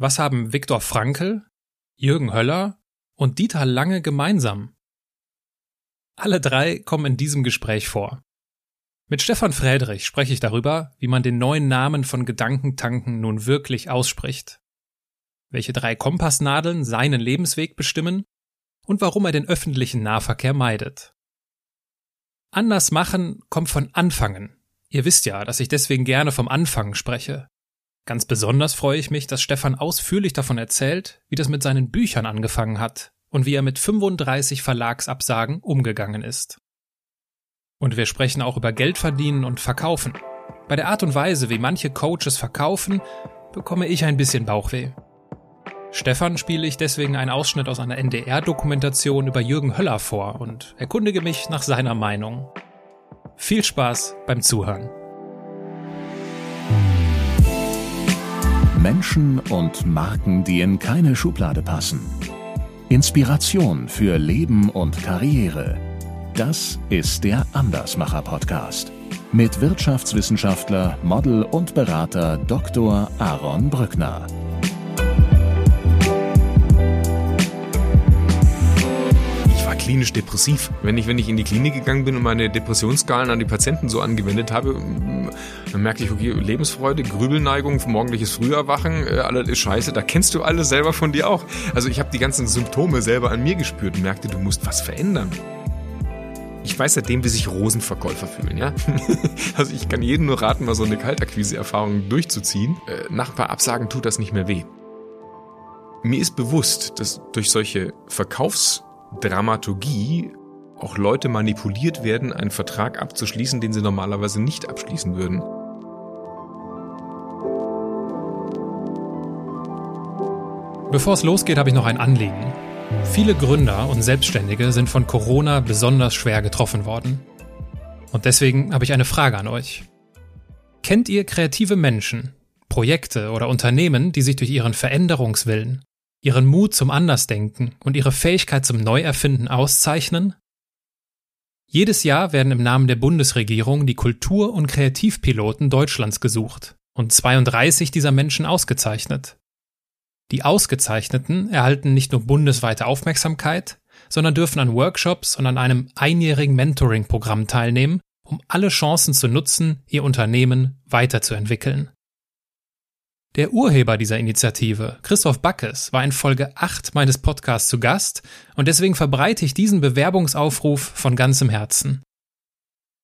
Was haben Viktor Frankl, Jürgen Höller und Dieter Lange gemeinsam? Alle drei kommen in diesem Gespräch vor. Mit Stefan Friedrich spreche ich darüber, wie man den neuen Namen von Gedankentanken nun wirklich ausspricht. Welche drei Kompassnadeln seinen Lebensweg bestimmen und warum er den öffentlichen Nahverkehr meidet. Anders machen kommt von Anfangen. Ihr wisst ja, dass ich deswegen gerne vom Anfang spreche. Ganz besonders freue ich mich, dass Stefan ausführlich davon erzählt, wie das mit seinen Büchern angefangen hat und wie er mit 35 Verlagsabsagen umgegangen ist. Und wir sprechen auch über Geld verdienen und verkaufen. Bei der Art und Weise, wie manche Coaches verkaufen, bekomme ich ein bisschen Bauchweh. Stefan spiele ich deswegen einen Ausschnitt aus einer NDR-Dokumentation über Jürgen Höller vor und erkundige mich nach seiner Meinung. Viel Spaß beim Zuhören. Menschen und Marken, die in keine Schublade passen. Inspiration für Leben und Karriere. Das ist der Andersmacher Podcast mit Wirtschaftswissenschaftler, Model und Berater Dr. Aaron Brückner. Klinisch depressiv. Wenn ich, wenn ich in die Klinik gegangen bin und meine Depressionsskalen an die Patienten so angewendet habe, dann merkte ich, okay, Lebensfreude, Grübelneigung, morgendliches Früherwachen, äh, alles ist scheiße, da kennst du alles selber von dir auch. Also ich habe die ganzen Symptome selber an mir gespürt und merkte, du musst was verändern. Ich weiß seitdem, wie sich Rosenverkäufer fühlen, ja. also ich kann jedem nur raten, mal so eine Kaltakquise-Erfahrung durchzuziehen. Äh, nach ein paar Absagen tut das nicht mehr weh. Mir ist bewusst, dass durch solche Verkaufs- Dramaturgie auch Leute manipuliert werden, einen Vertrag abzuschließen, den sie normalerweise nicht abschließen würden. Bevor es losgeht, habe ich noch ein Anliegen. Viele Gründer und Selbstständige sind von Corona besonders schwer getroffen worden. Und deswegen habe ich eine Frage an euch. Kennt ihr kreative Menschen, Projekte oder Unternehmen, die sich durch ihren Veränderungswillen, ihren Mut zum Andersdenken und ihre Fähigkeit zum Neuerfinden auszeichnen? Jedes Jahr werden im Namen der Bundesregierung die Kultur- und Kreativpiloten Deutschlands gesucht und 32 dieser Menschen ausgezeichnet. Die Ausgezeichneten erhalten nicht nur bundesweite Aufmerksamkeit, sondern dürfen an Workshops und an einem einjährigen Mentoring-Programm teilnehmen, um alle Chancen zu nutzen, ihr Unternehmen weiterzuentwickeln. Der Urheber dieser Initiative, Christoph Backes, war in Folge 8 meines Podcasts zu Gast und deswegen verbreite ich diesen Bewerbungsaufruf von ganzem Herzen.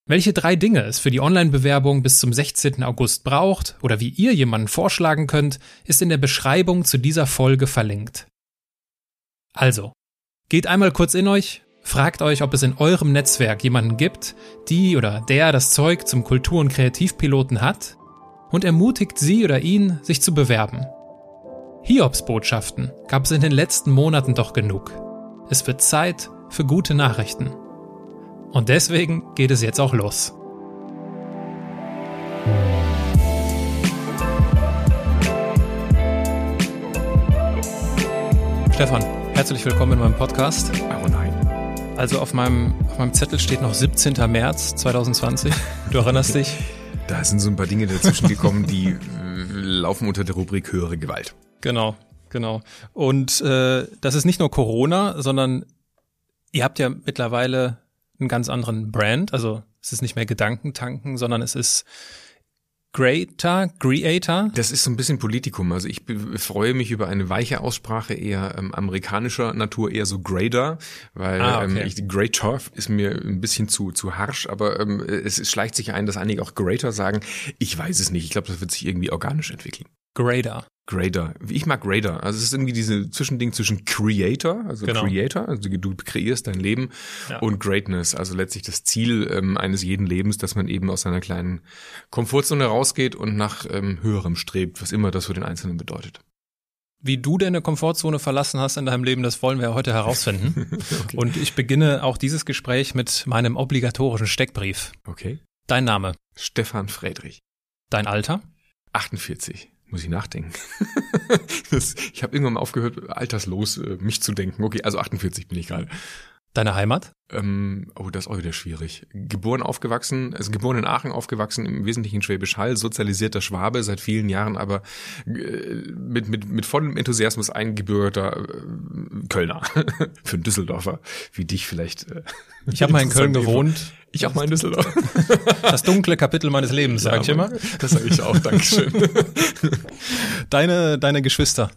Welche drei Dinge es für die Online-Bewerbung bis zum 16. August braucht oder wie ihr jemanden vorschlagen könnt, ist in der Beschreibung zu dieser Folge verlinkt. Also, geht einmal kurz in euch, fragt euch, ob es in eurem Netzwerk jemanden gibt, die oder der das Zeug zum Kultur- und Kreativpiloten hat und ermutigt sie oder ihn, sich zu bewerben. Hiobsbotschaften gab es in den letzten Monaten doch genug. Es wird Zeit für gute Nachrichten. Und deswegen geht es jetzt auch los. Stefan, herzlich willkommen in meinem Podcast. Oh nein. Also auf meinem, auf meinem Zettel steht noch 17. März 2020. Du erinnerst dich? Da sind so ein paar Dinge dazwischen gekommen, die äh, laufen unter der Rubrik höhere Gewalt. Genau, genau. Und äh, das ist nicht nur Corona, sondern ihr habt ja mittlerweile einen ganz anderen Brand. Also es ist nicht mehr Gedankentanken, sondern es ist Greater, Creator? Das ist so ein bisschen Politikum. Also ich freue mich über eine weiche Aussprache eher ähm, amerikanischer Natur, eher so Grader, weil ah, okay. ähm, ich, Greater ist mir ein bisschen zu zu harsh, aber ähm, es, es schleicht sich ein, dass einige auch Greater sagen. Ich weiß es nicht. Ich glaube, das wird sich irgendwie organisch entwickeln. Grader. Grader. Ich mag Grader. Also es ist irgendwie diese Zwischending zwischen Creator, also genau. Creator, also du kreierst dein Leben ja. und Greatness, also letztlich das Ziel ähm, eines jeden Lebens, dass man eben aus seiner kleinen Komfortzone rausgeht und nach ähm, höherem strebt, was immer das für den Einzelnen bedeutet. Wie du deine Komfortzone verlassen hast in deinem Leben, das wollen wir heute herausfinden. okay. Und ich beginne auch dieses Gespräch mit meinem obligatorischen Steckbrief. Okay. Dein Name? Stefan Friedrich. Dein Alter? 48. Muss ich nachdenken. das, ich habe irgendwann mal aufgehört, alterslos äh, mich zu denken. Okay, also 48 bin ich gerade. Deine Heimat? Ähm, oh, das ist auch wieder schwierig. Geboren, aufgewachsen, also geboren in Aachen, aufgewachsen, im Wesentlichen Schwäbisch Hall, sozialisierter Schwabe seit vielen Jahren, aber äh, mit, mit, mit vollem Enthusiasmus eingebürgerter äh, Kölner. Für einen Düsseldorfer, wie dich vielleicht. Äh, ich habe mal in Köln gewohnt. Ich auch mal in Düsseldorf. Das dunkle Kapitel meines Lebens, sag ja, ich immer. Das sage ich auch, Dankeschön. Deine, deine Geschwister?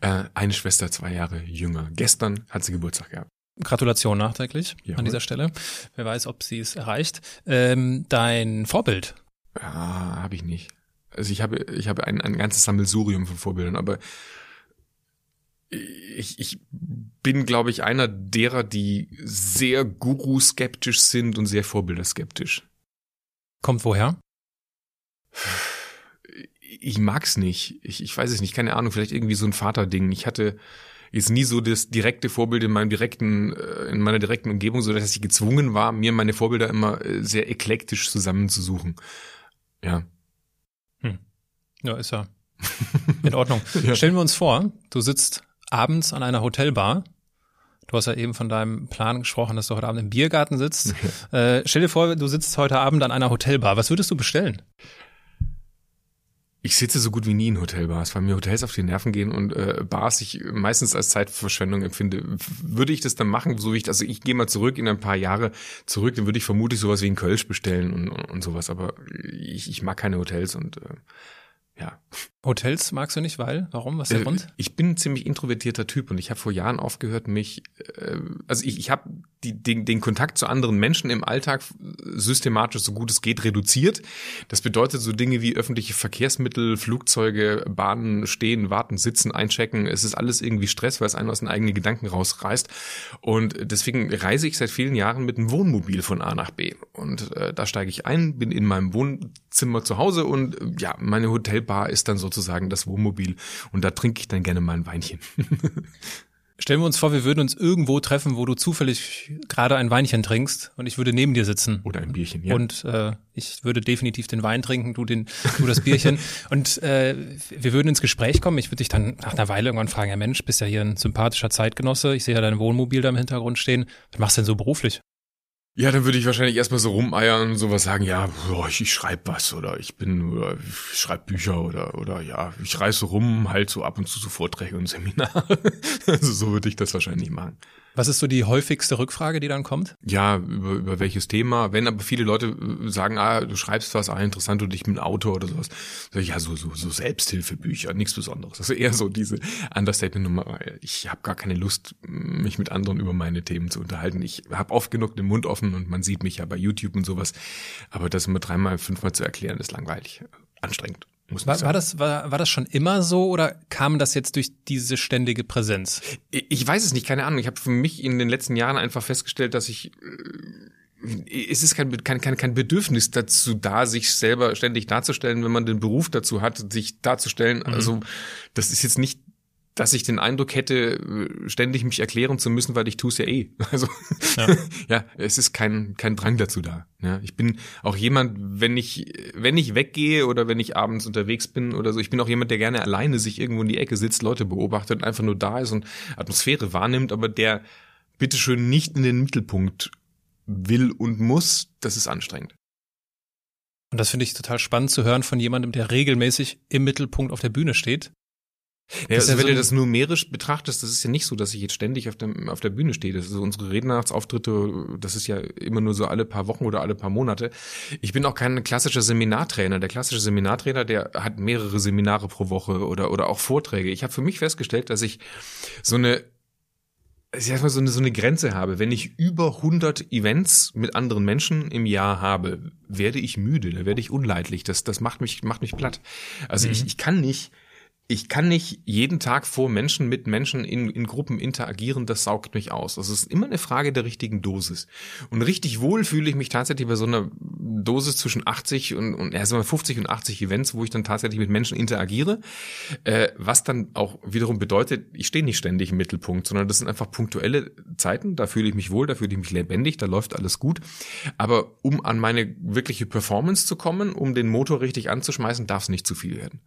Äh, eine Schwester, zwei Jahre jünger. Gestern hat sie Geburtstag gehabt. Gratulation nachträglich ja, an dieser Stelle. Wer weiß, ob sie es erreicht. Ähm, dein Vorbild? Ja, habe ich nicht. Also ich habe, ich habe ein, ein ganzes Sammelsurium von Vorbildern, aber ich, ich bin, glaube ich, einer derer, die sehr Guru-skeptisch sind und sehr Vorbilder-skeptisch. Kommt woher? Ich mag's nicht. Ich, ich weiß es nicht. Keine Ahnung. Vielleicht irgendwie so ein Vaterding. Ich hatte ist nie so das direkte Vorbild in meinem direkten, äh, in meiner direkten Umgebung, so dass ich gezwungen war, mir meine Vorbilder immer äh, sehr eklektisch zusammenzusuchen. Ja. Hm. Ja, ist ja in Ordnung. ja. Stellen wir uns vor, du sitzt abends an einer Hotelbar. Du hast ja eben von deinem Plan gesprochen, dass du heute Abend im Biergarten sitzt. Okay. Äh, stell dir vor, du sitzt heute Abend an einer Hotelbar. Was würdest du bestellen? Ich sitze so gut wie nie in Hotelbars, weil mir Hotels auf die Nerven gehen und äh, Bars ich meistens als Zeitverschwendung empfinde. Würde ich das dann machen, so wie ich, also ich gehe mal zurück in ein paar Jahre zurück, dann würde ich vermutlich sowas wie ein Kölsch bestellen und, und, und sowas, aber ich, ich mag keine Hotels und äh, ja. Hotels magst du nicht, weil? Warum? Was ist der äh, Grund? Ich bin ein ziemlich introvertierter Typ und ich habe vor Jahren aufgehört, mich, äh, also ich, ich habe den, den Kontakt zu anderen Menschen im Alltag systematisch, so gut es geht, reduziert. Das bedeutet so Dinge wie öffentliche Verkehrsmittel, Flugzeuge, Bahnen, stehen, warten, sitzen, einchecken. Es ist alles irgendwie Stress, weil es einen aus den eigenen Gedanken rausreißt. Und deswegen reise ich seit vielen Jahren mit einem Wohnmobil von A nach B. Und äh, da steige ich ein, bin in meinem Wohnzimmer zu Hause und äh, ja, meine Hotelbar ist dann sozusagen das Wohnmobil. Und da trinke ich dann gerne mal ein Weinchen. Stellen wir uns vor, wir würden uns irgendwo treffen, wo du zufällig gerade ein Weinchen trinkst und ich würde neben dir sitzen. Oder ein Bierchen, ja. Und äh, ich würde definitiv den Wein trinken, du den, du das Bierchen. und äh, wir würden ins Gespräch kommen. Ich würde dich dann nach einer Weile irgendwann fragen, ja Mensch, bist ja hier ein sympathischer Zeitgenosse. Ich sehe ja dein Wohnmobil da im Hintergrund stehen. Was machst du denn so beruflich? Ja, dann würde ich wahrscheinlich erstmal so rumeiern und sowas sagen, ja, ich, ich schreibe was oder ich bin oder ich schreibe Bücher oder oder ja, ich reise rum, halt so ab und zu so Vorträge und Seminare. also so würde ich das wahrscheinlich machen. Was ist so die häufigste Rückfrage, die dann kommt? Ja, über, über welches Thema. Wenn aber viele Leute äh, sagen, ah, du schreibst was, ah, interessant und ich bin Autor oder sowas. Ja, so, so, so Selbsthilfebücher, nichts Besonderes. Also eher so diese Understatement-Nummer. Ich habe gar keine Lust, mich mit anderen über meine Themen zu unterhalten. Ich habe oft genug den Mund offen und man sieht mich ja bei YouTube und sowas. Aber das immer dreimal, fünfmal zu erklären, ist langweilig, anstrengend. War, war, das, war, war das schon immer so oder kam das jetzt durch diese ständige Präsenz? Ich weiß es nicht, keine Ahnung. Ich habe für mich in den letzten Jahren einfach festgestellt, dass ich äh, es ist kein, kein, kein, kein Bedürfnis dazu da, sich selber ständig darzustellen, wenn man den Beruf dazu hat, sich darzustellen. Mhm. Also das ist jetzt nicht dass ich den Eindruck hätte, ständig mich erklären zu müssen, weil ich tue es ja eh. Also ja. ja, es ist kein kein Drang dazu da. Ja, ich bin auch jemand, wenn ich wenn ich weggehe oder wenn ich abends unterwegs bin oder so, ich bin auch jemand, der gerne alleine sich irgendwo in die Ecke sitzt, Leute beobachtet und einfach nur da ist und Atmosphäre wahrnimmt, aber der bitteschön nicht in den Mittelpunkt will und muss. Das ist anstrengend. Und das finde ich total spannend zu hören von jemandem, der regelmäßig im Mittelpunkt auf der Bühne steht ja, also wenn so du das numerisch betrachtest, das ist ja nicht so, dass ich jetzt ständig auf der, auf der Bühne stehe. Das ist so unsere Rednerachtsauftritte, das ist ja immer nur so alle paar Wochen oder alle paar Monate. Ich bin auch kein klassischer Seminartrainer. Der klassische Seminartrainer, der hat mehrere Seminare pro Woche oder, oder auch Vorträge. Ich habe für mich festgestellt, dass ich so eine ich sag mal, so eine, so eine Grenze habe. Wenn ich über 100 Events mit anderen Menschen im Jahr habe, werde ich müde, da werde ich unleidlich. Das, das macht mich, macht mich platt. Also mhm. ich, ich kann nicht ich kann nicht jeden Tag vor Menschen mit Menschen in, in Gruppen interagieren, das saugt mich aus. Das ist immer eine Frage der richtigen Dosis. Und richtig wohl fühle ich mich tatsächlich bei so einer Dosis zwischen 80 und, und ja, sagen wir 50 und 80 Events, wo ich dann tatsächlich mit Menschen interagiere, äh, was dann auch wiederum bedeutet, ich stehe nicht ständig im Mittelpunkt, sondern das sind einfach punktuelle Zeiten, da fühle ich mich wohl, da fühle ich mich lebendig, da läuft alles gut. Aber um an meine wirkliche Performance zu kommen, um den Motor richtig anzuschmeißen, darf es nicht zu viel werden.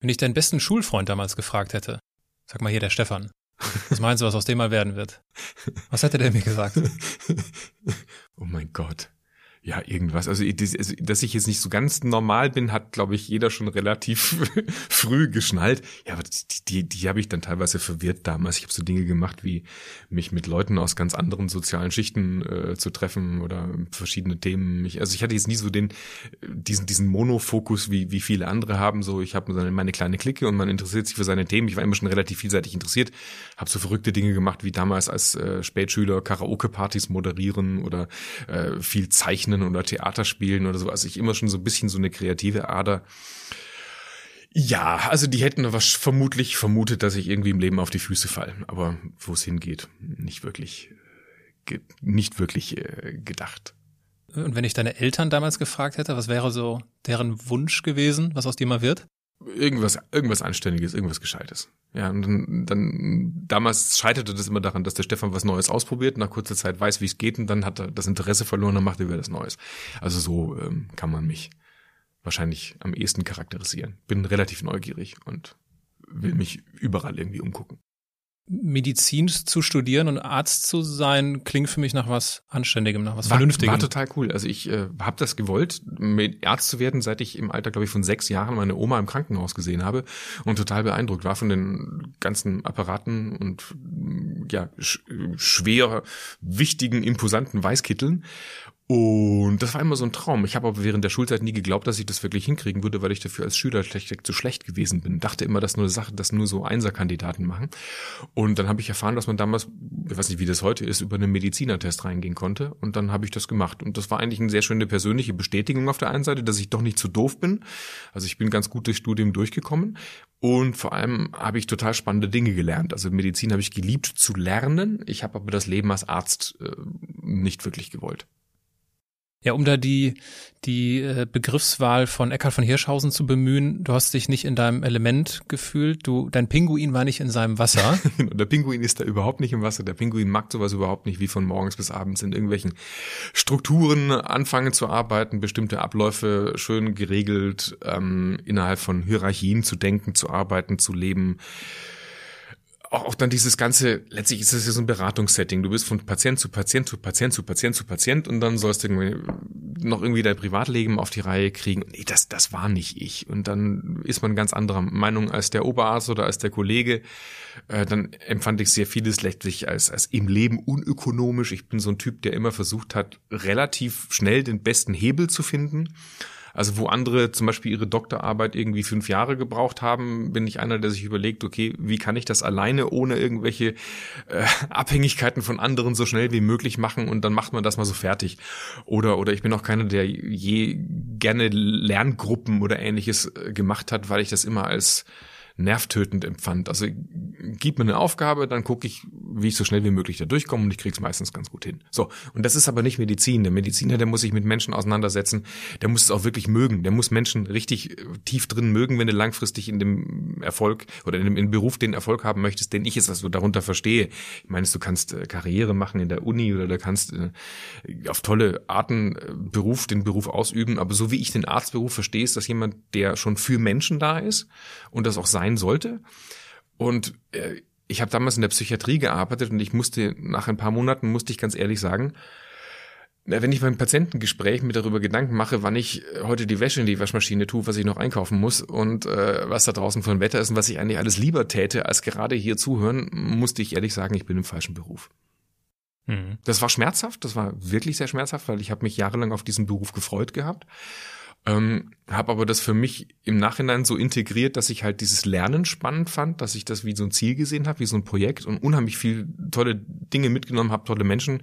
Wenn ich deinen besten Schulfreund damals gefragt hätte, sag mal hier der Stefan, Was meinst du, was aus dem mal werden wird? Was hätte der mir gesagt? oh mein Gott ja, irgendwas. Also, also, dass ich jetzt nicht so ganz normal bin, hat, glaube ich, jeder schon relativ früh geschnallt. Ja, aber die, die, die habe ich dann teilweise verwirrt damals. Ich habe so Dinge gemacht, wie mich mit Leuten aus ganz anderen sozialen Schichten äh, zu treffen oder verschiedene Themen. Ich, also ich hatte jetzt nie so den diesen diesen Monofokus, wie wie viele andere haben. So, ich habe meine kleine Clique und man interessiert sich für seine Themen. Ich war immer schon relativ vielseitig interessiert, habe so verrückte Dinge gemacht, wie damals als äh, Spätschüler Karaoke-Partys moderieren oder äh, viel zeichnen Zeichnen oder Theater spielen oder so. Also ich immer schon so ein bisschen so eine kreative Ader. Ja, also die hätten was vermutlich vermutet, dass ich irgendwie im Leben auf die Füße falle. Aber wo es hingeht, nicht wirklich, nicht wirklich äh, gedacht. Und wenn ich deine Eltern damals gefragt hätte, was wäre so deren Wunsch gewesen, was aus dir mal wird? Irgendwas, irgendwas Anständiges, irgendwas Gescheites. Ja, und dann, dann damals scheiterte das immer daran, dass der Stefan was Neues ausprobiert, nach kurzer Zeit weiß, wie es geht, und dann hat er das Interesse verloren, dann macht er wieder das Neues. Also so ähm, kann man mich wahrscheinlich am ehesten charakterisieren. Bin relativ neugierig und will mich überall irgendwie umgucken. Medizin zu studieren und Arzt zu sein, klingt für mich nach was Anständigem, nach was war, Vernünftigem. War total cool. Also ich äh, habe das gewollt, Arzt zu werden, seit ich im Alter, glaube ich, von sechs Jahren meine Oma im Krankenhaus gesehen habe und total beeindruckt war von den ganzen Apparaten und ja sch schwer wichtigen, imposanten Weißkitteln und das war immer so ein Traum. Ich habe aber während der Schulzeit nie geglaubt, dass ich das wirklich hinkriegen würde, weil ich dafür als Schüler schlecht, zu schlecht gewesen bin. Dachte immer, dass nur eine Sache, dass nur so Einserkandidaten machen. Und dann habe ich erfahren, dass man damals, ich weiß nicht, wie das heute ist, über einen Medizinertest reingehen konnte. Und dann habe ich das gemacht. Und das war eigentlich eine sehr schöne persönliche Bestätigung auf der einen Seite, dass ich doch nicht zu doof bin. Also ich bin ganz gut durchs Studium durchgekommen. Und vor allem habe ich total spannende Dinge gelernt. Also Medizin habe ich geliebt zu lernen. Ich habe aber das Leben als Arzt äh, nicht wirklich gewollt. Ja, um da die, die äh, Begriffswahl von Eckhard von Hirschhausen zu bemühen, du hast dich nicht in deinem Element gefühlt, du, dein Pinguin war nicht in seinem Wasser. der Pinguin ist da überhaupt nicht im Wasser. Der Pinguin mag sowas überhaupt nicht, wie von morgens bis abends in irgendwelchen Strukturen anfangen zu arbeiten, bestimmte Abläufe schön geregelt, ähm, innerhalb von Hierarchien zu denken, zu arbeiten, zu leben auch, auch dann dieses ganze, letztlich ist das ja so ein Beratungssetting. Du bist von Patient zu Patient zu Patient zu Patient zu Patient und dann sollst du irgendwie noch irgendwie dein Privatleben auf die Reihe kriegen. Nee, das, das war nicht ich. Und dann ist man ganz anderer Meinung als der Oberarzt oder als der Kollege. Äh, dann empfand ich sehr vieles letztlich als, als im Leben unökonomisch. Ich bin so ein Typ, der immer versucht hat, relativ schnell den besten Hebel zu finden. Also wo andere zum Beispiel ihre Doktorarbeit irgendwie fünf Jahre gebraucht haben, bin ich einer, der sich überlegt, okay, wie kann ich das alleine ohne irgendwelche äh, Abhängigkeiten von anderen so schnell wie möglich machen und dann macht man das mal so fertig. Oder, oder ich bin auch keiner, der je gerne Lerngruppen oder ähnliches äh, gemacht hat, weil ich das immer als nervtötend empfand. Also gib mir eine Aufgabe, dann gucke ich, wie ich so schnell wie möglich da durchkomme und ich krieg's meistens ganz gut hin. So, und das ist aber nicht Medizin. Der Mediziner, der muss sich mit Menschen auseinandersetzen, der muss es auch wirklich mögen. Der muss Menschen richtig äh, tief drin mögen, wenn du langfristig in dem Erfolg oder in dem, in dem Beruf den Erfolg haben möchtest, den ich jetzt also darunter verstehe. Ich meine, du kannst äh, Karriere machen in der Uni oder du kannst äh, auf tolle Arten Beruf, den Beruf ausüben, aber so wie ich den Arztberuf verstehe, ist das jemand, der schon für Menschen da ist und das auch sein sein sollte. Und äh, ich habe damals in der Psychiatrie gearbeitet und ich musste nach ein paar Monaten musste ich ganz ehrlich sagen, wenn ich beim Patientengespräch mir darüber Gedanken mache, wann ich heute die Wäsche in die Waschmaschine tue, was ich noch einkaufen muss und äh, was da draußen für ein Wetter ist und was ich eigentlich alles lieber täte, als gerade hier zuhören, musste ich ehrlich sagen, ich bin im falschen Beruf. Mhm. Das war schmerzhaft, das war wirklich sehr schmerzhaft, weil ich habe mich jahrelang auf diesen Beruf gefreut gehabt ähm, habe aber das für mich im Nachhinein so integriert, dass ich halt dieses Lernen spannend fand, dass ich das wie so ein Ziel gesehen habe, wie so ein Projekt und unheimlich viel tolle Dinge mitgenommen habe, tolle Menschen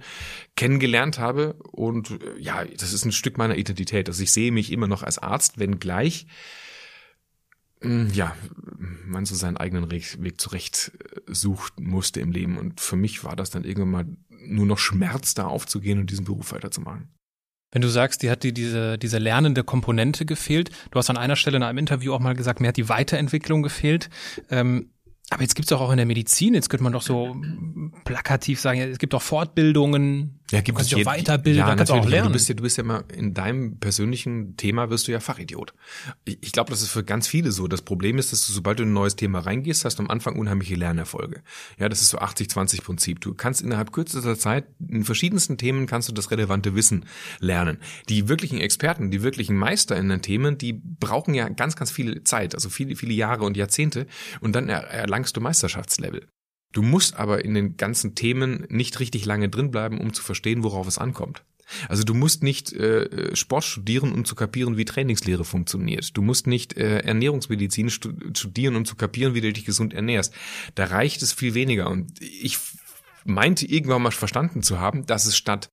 kennengelernt habe. Und äh, ja, das ist ein Stück meiner Identität. Also ich sehe mich immer noch als Arzt, wenn gleich hm, ja, man so seinen eigenen Weg zurecht äh, sucht musste im Leben. Und für mich war das dann irgendwann mal nur noch Schmerz, da aufzugehen und diesen Beruf weiterzumachen. Wenn du sagst, die hat dir diese, diese lernende Komponente gefehlt, du hast an einer Stelle in einem Interview auch mal gesagt, mir hat die Weiterentwicklung gefehlt. Ähm, aber jetzt gibt's doch auch in der Medizin, jetzt könnte man doch so plakativ sagen, es gibt auch Fortbildungen, ja, gibt kannst es dich auch weiterbilden, ja, kannst auch lernen. Du bist ja, du bist ja immer in deinem persönlichen Thema wirst du ja Fachidiot. Ich, ich glaube, das ist für ganz viele so. Das Problem ist, dass du, sobald du in ein neues Thema reingehst, hast du am Anfang unheimliche Lernerfolge. Ja, das ist so 80-20 Prinzip. Du kannst innerhalb kürzester Zeit in verschiedensten Themen kannst du das relevante Wissen lernen. Die wirklichen Experten, die wirklichen Meister in den Themen, die brauchen ja ganz, ganz viel Zeit, also viele, viele Jahre und Jahrzehnte und dann erlangst du Meisterschaftslevel. Du musst aber in den ganzen Themen nicht richtig lange drinbleiben, um zu verstehen, worauf es ankommt. Also du musst nicht äh, Sport studieren, um zu kapieren, wie Trainingslehre funktioniert. Du musst nicht äh, Ernährungsmedizin studieren, um zu kapieren, wie du dich gesund ernährst. Da reicht es viel weniger. Und ich meinte irgendwann mal verstanden zu haben, dass es statt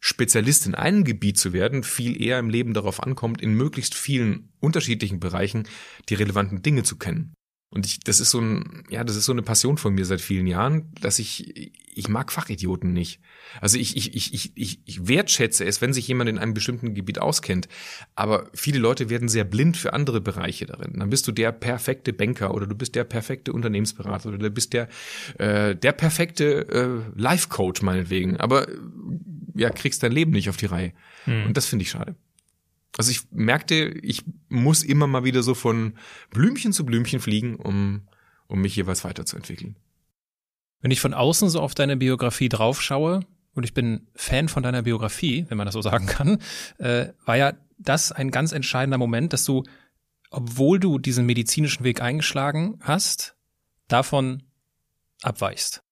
Spezialist in einem Gebiet zu werden, viel eher im Leben darauf ankommt, in möglichst vielen unterschiedlichen Bereichen die relevanten Dinge zu kennen. Und ich, das ist so ein, ja, das ist so eine Passion von mir seit vielen Jahren, dass ich, ich mag Fachidioten nicht. Also ich, ich, ich, ich, ich wertschätze es, wenn sich jemand in einem bestimmten Gebiet auskennt. Aber viele Leute werden sehr blind für andere Bereiche darin. Dann bist du der perfekte Banker oder du bist der perfekte Unternehmensberater oder du bist der, äh, der perfekte äh, Life-Coach meinetwegen. Aber ja, kriegst dein Leben nicht auf die Reihe. Hm. Und das finde ich schade. Also ich merkte, ich muss immer mal wieder so von Blümchen zu Blümchen fliegen, um, um mich jeweils weiterzuentwickeln. Wenn ich von außen so auf deine Biografie draufschaue, und ich bin Fan von deiner Biografie, wenn man das so sagen kann, äh, war ja das ein ganz entscheidender Moment, dass du, obwohl du diesen medizinischen Weg eingeschlagen hast, davon abweichst.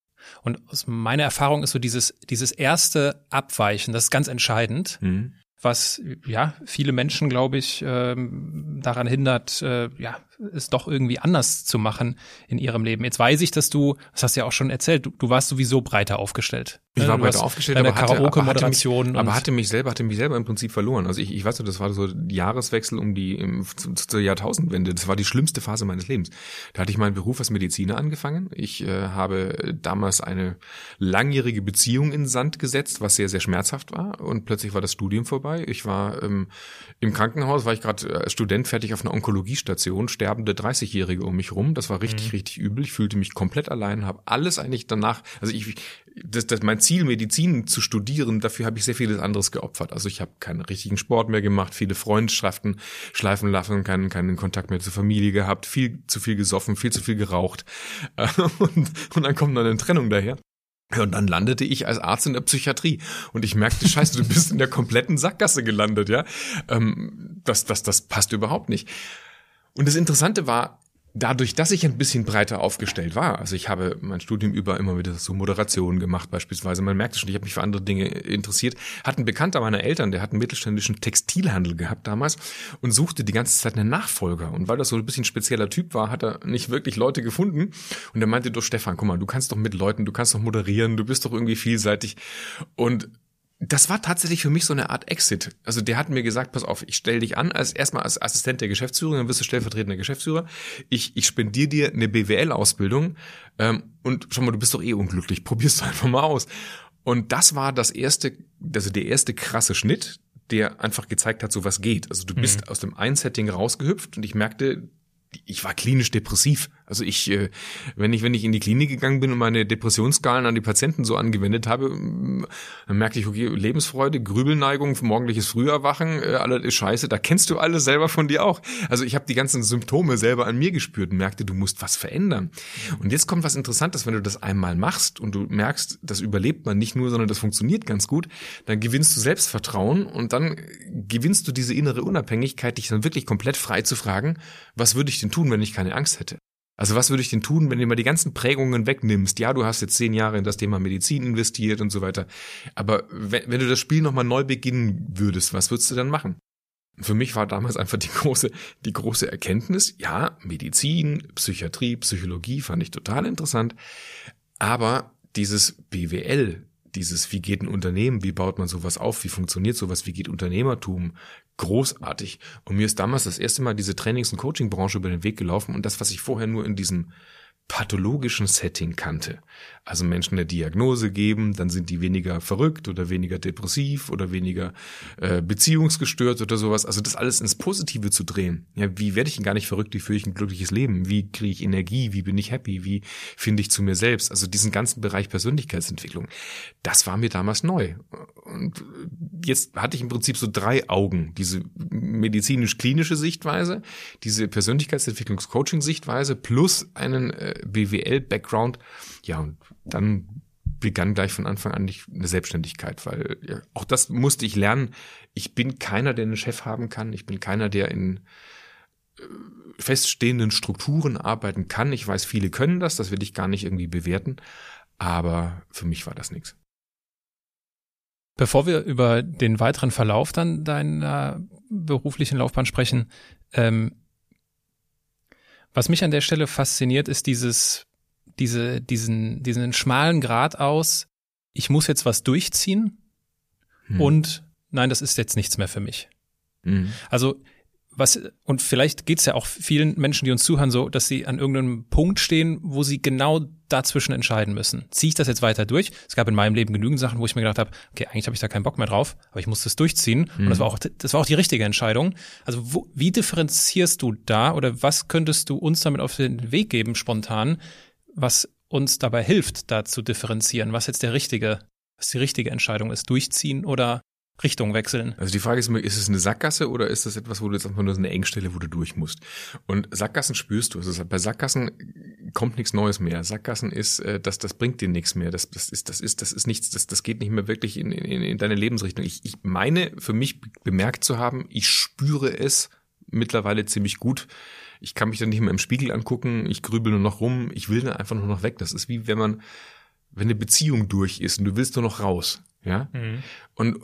Und aus meiner Erfahrung ist so dieses, dieses erste Abweichen, das ist ganz entscheidend. Mhm was ja viele Menschen, glaube ich, ähm, daran hindert, äh, ja, es doch irgendwie anders zu machen in ihrem Leben. Jetzt weiß ich, dass du, das hast du ja auch schon erzählt, du, du warst sowieso breiter aufgestellt. Ich war du breiter aufgestellt, aber hatte, aber, hatte mich, aber hatte mich selber, hatte mich selber im Prinzip verloren. Also ich, ich weiß noch, das war so Jahreswechsel um die im, zu, zur Jahrtausendwende. Das war die schlimmste Phase meines Lebens. Da hatte ich meinen Beruf als Mediziner angefangen. Ich äh, habe damals eine langjährige Beziehung in Sand gesetzt, was sehr, sehr schmerzhaft war. Und plötzlich war das Studium vorbei. Ich war ähm, im Krankenhaus, war ich gerade äh, Student fertig auf einer Onkologiestation, sterbende 30-Jährige um mich rum. Das war richtig, mhm. richtig übel. Ich fühlte mich komplett allein, habe alles eigentlich danach, also ich, das, das mein Ziel, Medizin zu studieren, dafür habe ich sehr vieles anderes geopfert. Also ich habe keinen richtigen Sport mehr gemacht, viele Freundschaften schleifen lassen, keinen, keinen Kontakt mehr zur Familie gehabt, viel zu viel gesoffen, viel zu viel geraucht. Und, und dann kommt noch eine Trennung daher. Und dann landete ich als Arzt in der Psychiatrie und ich merkte, scheiße, du bist in der kompletten Sackgasse gelandet, ja. Ähm, das, das, das passt überhaupt nicht. Und das Interessante war, dadurch, dass ich ein bisschen breiter aufgestellt war, also ich habe mein Studium über immer wieder so Moderationen gemacht beispielsweise, man merkte schon, ich habe mich für andere Dinge interessiert, hat ein Bekannter meiner Eltern, der hat einen mittelständischen Textilhandel gehabt damals und suchte die ganze Zeit einen Nachfolger. Und weil das so ein bisschen spezieller Typ war, hat er nicht wirklich Leute gefunden. Und er meinte, du Stefan, guck mal, du kannst doch mit Leuten, du kannst doch moderieren, du bist doch irgendwie vielseitig. Und das war tatsächlich für mich so eine Art Exit. Also der hat mir gesagt, pass auf, ich stelle dich an als erstmal als Assistent der Geschäftsführer, dann wirst du stellvertretender Geschäftsführer. Ich, ich spendiere dir eine BWL-Ausbildung ähm, und schau mal, du bist doch eh unglücklich, probier's einfach mal aus. Und das war das erste, also der erste krasse Schnitt, der einfach gezeigt hat, so was geht. Also du bist mhm. aus dem Ein-Setting rausgehüpft und ich merkte, ich war klinisch depressiv. Also ich, äh, wenn ich, wenn ich in die Klinik gegangen bin und meine Depressionsskalen an die Patienten so angewendet habe, mm, dann merkte ich, okay, Lebensfreude, Grübelneigung, morgendliches Früherwachen, äh, alles ist scheiße, da kennst du alles selber von dir auch. Also ich habe die ganzen Symptome selber an mir gespürt und merkte, du musst was verändern. Und jetzt kommt was Interessantes, wenn du das einmal machst und du merkst, das überlebt man nicht nur, sondern das funktioniert ganz gut, dann gewinnst du Selbstvertrauen und dann gewinnst du diese innere Unabhängigkeit, dich dann wirklich komplett frei zu fragen, was würde ich denn tun, wenn ich keine Angst hätte? Also was würde ich denn tun, wenn du mal die ganzen Prägungen wegnimmst? Ja, du hast jetzt zehn Jahre in das Thema Medizin investiert und so weiter. Aber wenn, wenn du das Spiel nochmal neu beginnen würdest, was würdest du dann machen? Für mich war damals einfach die große, die große Erkenntnis, ja, Medizin, Psychiatrie, Psychologie fand ich total interessant. Aber dieses BWL, dieses, wie geht ein Unternehmen, wie baut man sowas auf, wie funktioniert sowas, wie geht Unternehmertum, großartig. Und mir ist damals das erste Mal diese Trainings- und Coaching-Branche über den Weg gelaufen und das, was ich vorher nur in diesem pathologischen Setting kannte. Also Menschen eine Diagnose geben, dann sind die weniger verrückt oder weniger depressiv oder weniger äh, beziehungsgestört oder sowas. Also das alles ins Positive zu drehen. Ja, wie werde ich denn gar nicht verrückt? Wie führe ich ein glückliches Leben? Wie kriege ich Energie? Wie bin ich happy? Wie finde ich zu mir selbst? Also diesen ganzen Bereich Persönlichkeitsentwicklung. Das war mir damals neu. Und jetzt hatte ich im Prinzip so drei Augen. Diese medizinisch-klinische Sichtweise, diese Persönlichkeitsentwicklungs-Coaching-Sichtweise plus einen äh, BWL-Background. Ja, und dann begann gleich von Anfang an nicht eine Selbstständigkeit, weil ja, auch das musste ich lernen. Ich bin keiner, der einen Chef haben kann. Ich bin keiner, der in äh, feststehenden Strukturen arbeiten kann. Ich weiß, viele können das, das will ich gar nicht irgendwie bewerten, aber für mich war das nichts. Bevor wir über den weiteren Verlauf dann deiner beruflichen Laufbahn sprechen, ähm, was mich an der Stelle fasziniert, ist dieses, diese, diesen, diesen schmalen Grad aus, ich muss jetzt was durchziehen hm. und nein, das ist jetzt nichts mehr für mich. Hm. Also was, und vielleicht geht's ja auch vielen Menschen, die uns zuhören, so, dass sie an irgendeinem Punkt stehen, wo sie genau dazwischen entscheiden müssen. Ziehe ich das jetzt weiter durch? Es gab in meinem Leben genügend Sachen, wo ich mir gedacht habe, okay, eigentlich habe ich da keinen Bock mehr drauf, aber ich muss das durchziehen. Mhm. Und das war auch, das war auch die richtige Entscheidung. Also wo, wie differenzierst du da oder was könntest du uns damit auf den Weg geben, spontan, was uns dabei hilft, da zu differenzieren, was jetzt der richtige, was die richtige Entscheidung ist, durchziehen oder Richtung wechseln. Also die Frage ist immer, ist es eine Sackgasse oder ist das etwas, wo du jetzt einfach nur so eine Engstelle, wo du durch musst? Und Sackgassen spürst du. Also bei Sackgassen kommt nichts Neues mehr. Sackgassen ist, äh, das, das bringt dir nichts mehr. Das, das ist, das ist, das ist nichts, das, das geht nicht mehr wirklich in, in, in deine Lebensrichtung. Ich, ich meine, für mich bemerkt zu haben, ich spüre es mittlerweile ziemlich gut. Ich kann mich dann nicht mehr im Spiegel angucken, ich grübel nur noch rum, ich will dann einfach nur noch weg. Das ist wie wenn man, wenn eine Beziehung durch ist und du willst nur noch raus. Ja. Mhm. Und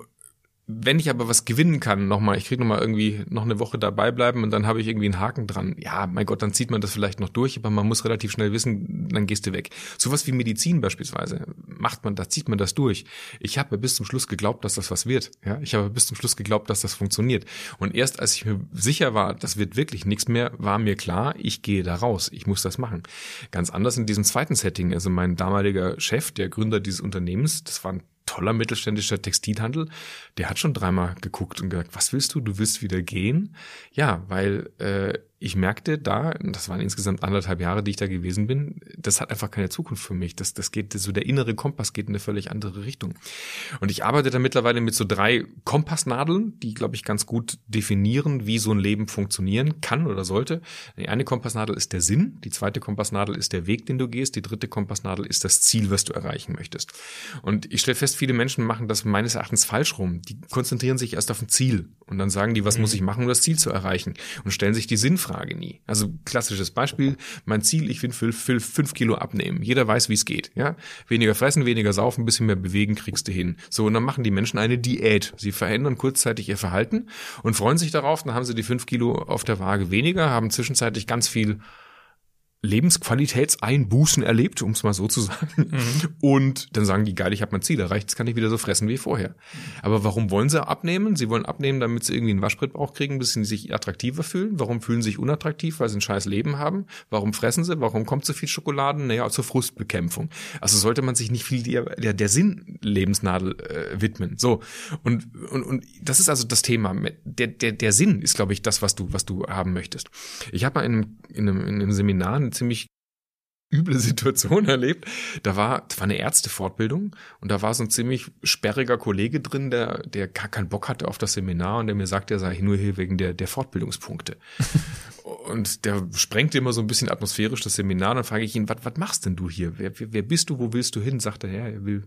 wenn ich aber was gewinnen kann, nochmal, ich krieg nochmal irgendwie noch eine Woche dabei bleiben und dann habe ich irgendwie einen Haken dran. Ja, mein Gott, dann zieht man das vielleicht noch durch, aber man muss relativ schnell wissen, dann gehst du weg. Sowas wie Medizin beispielsweise, macht man das, zieht man das durch. Ich habe bis zum Schluss geglaubt, dass das was wird. Ja, ich habe bis zum Schluss geglaubt, dass das funktioniert. Und erst als ich mir sicher war, das wird wirklich nichts mehr, war mir klar, ich gehe da raus, ich muss das machen. Ganz anders in diesem zweiten Setting. Also mein damaliger Chef, der Gründer dieses Unternehmens, das war ein toller mittelständischer Textilhandel, der hat schon dreimal geguckt und gesagt, was willst du? Du willst wieder gehen? Ja, weil äh, ich merkte da, das waren insgesamt anderthalb Jahre, die ich da gewesen bin, das hat einfach keine Zukunft für mich. Das, das geht, so der innere Kompass geht in eine völlig andere Richtung. Und ich arbeite da mittlerweile mit so drei Kompassnadeln, die, glaube ich, ganz gut definieren, wie so ein Leben funktionieren kann oder sollte. Die eine Kompassnadel ist der Sinn, die zweite Kompassnadel ist der Weg, den du gehst, die dritte Kompassnadel ist das Ziel, was du erreichen möchtest. Und ich stelle fest, viele Menschen machen das meines Erachtens falsch rum. Die konzentrieren sich erst auf ein Ziel und dann sagen die, was mhm. muss ich machen, um das Ziel zu erreichen? Und stellen sich die Sinnfrage Frage nie. Also klassisches Beispiel, mein Ziel, ich will fünf Kilo abnehmen. Jeder weiß, wie es geht. Ja? Weniger fressen, weniger saufen, ein bisschen mehr bewegen, kriegst du hin. So, und dann machen die Menschen eine Diät. Sie verändern kurzzeitig ihr Verhalten und freuen sich darauf, dann haben sie die fünf Kilo auf der Waage weniger, haben zwischenzeitlich ganz viel Lebensqualitätseinbußen erlebt, um es mal so zu sagen. Mhm. Und dann sagen die, geil, ich habe mein Ziel erreicht, jetzt kann ich wieder so fressen wie vorher. Aber warum wollen sie abnehmen? Sie wollen abnehmen, damit sie irgendwie einen Waschbrettbauch kriegen, bis sie sich attraktiver fühlen. Warum fühlen sie sich unattraktiv? Weil sie ein scheiß Leben haben. Warum fressen sie? Warum kommt so viel Schokolade? Naja, zur Frustbekämpfung. Also sollte man sich nicht viel der, der, der Sinn-Lebensnadel äh, widmen. So. Und, und, und das ist also das Thema. Der, der, der Sinn ist, glaube ich, das, was du, was du haben möchtest. Ich habe mal in einem, in einem, in einem Seminar eine ziemlich üble Situation erlebt. Da war, das war eine Ärztefortbildung und da war so ein ziemlich sperriger Kollege drin, der, der gar keinen Bock hatte auf das Seminar und der mir sagte, er sei nur hier wegen der, der Fortbildungspunkte. und der sprengte immer so ein bisschen atmosphärisch das Seminar. Und dann frage ich ihn, was, machst denn du hier? Wer, wer bist du? Wo willst du hin? Sagt er, ja, er will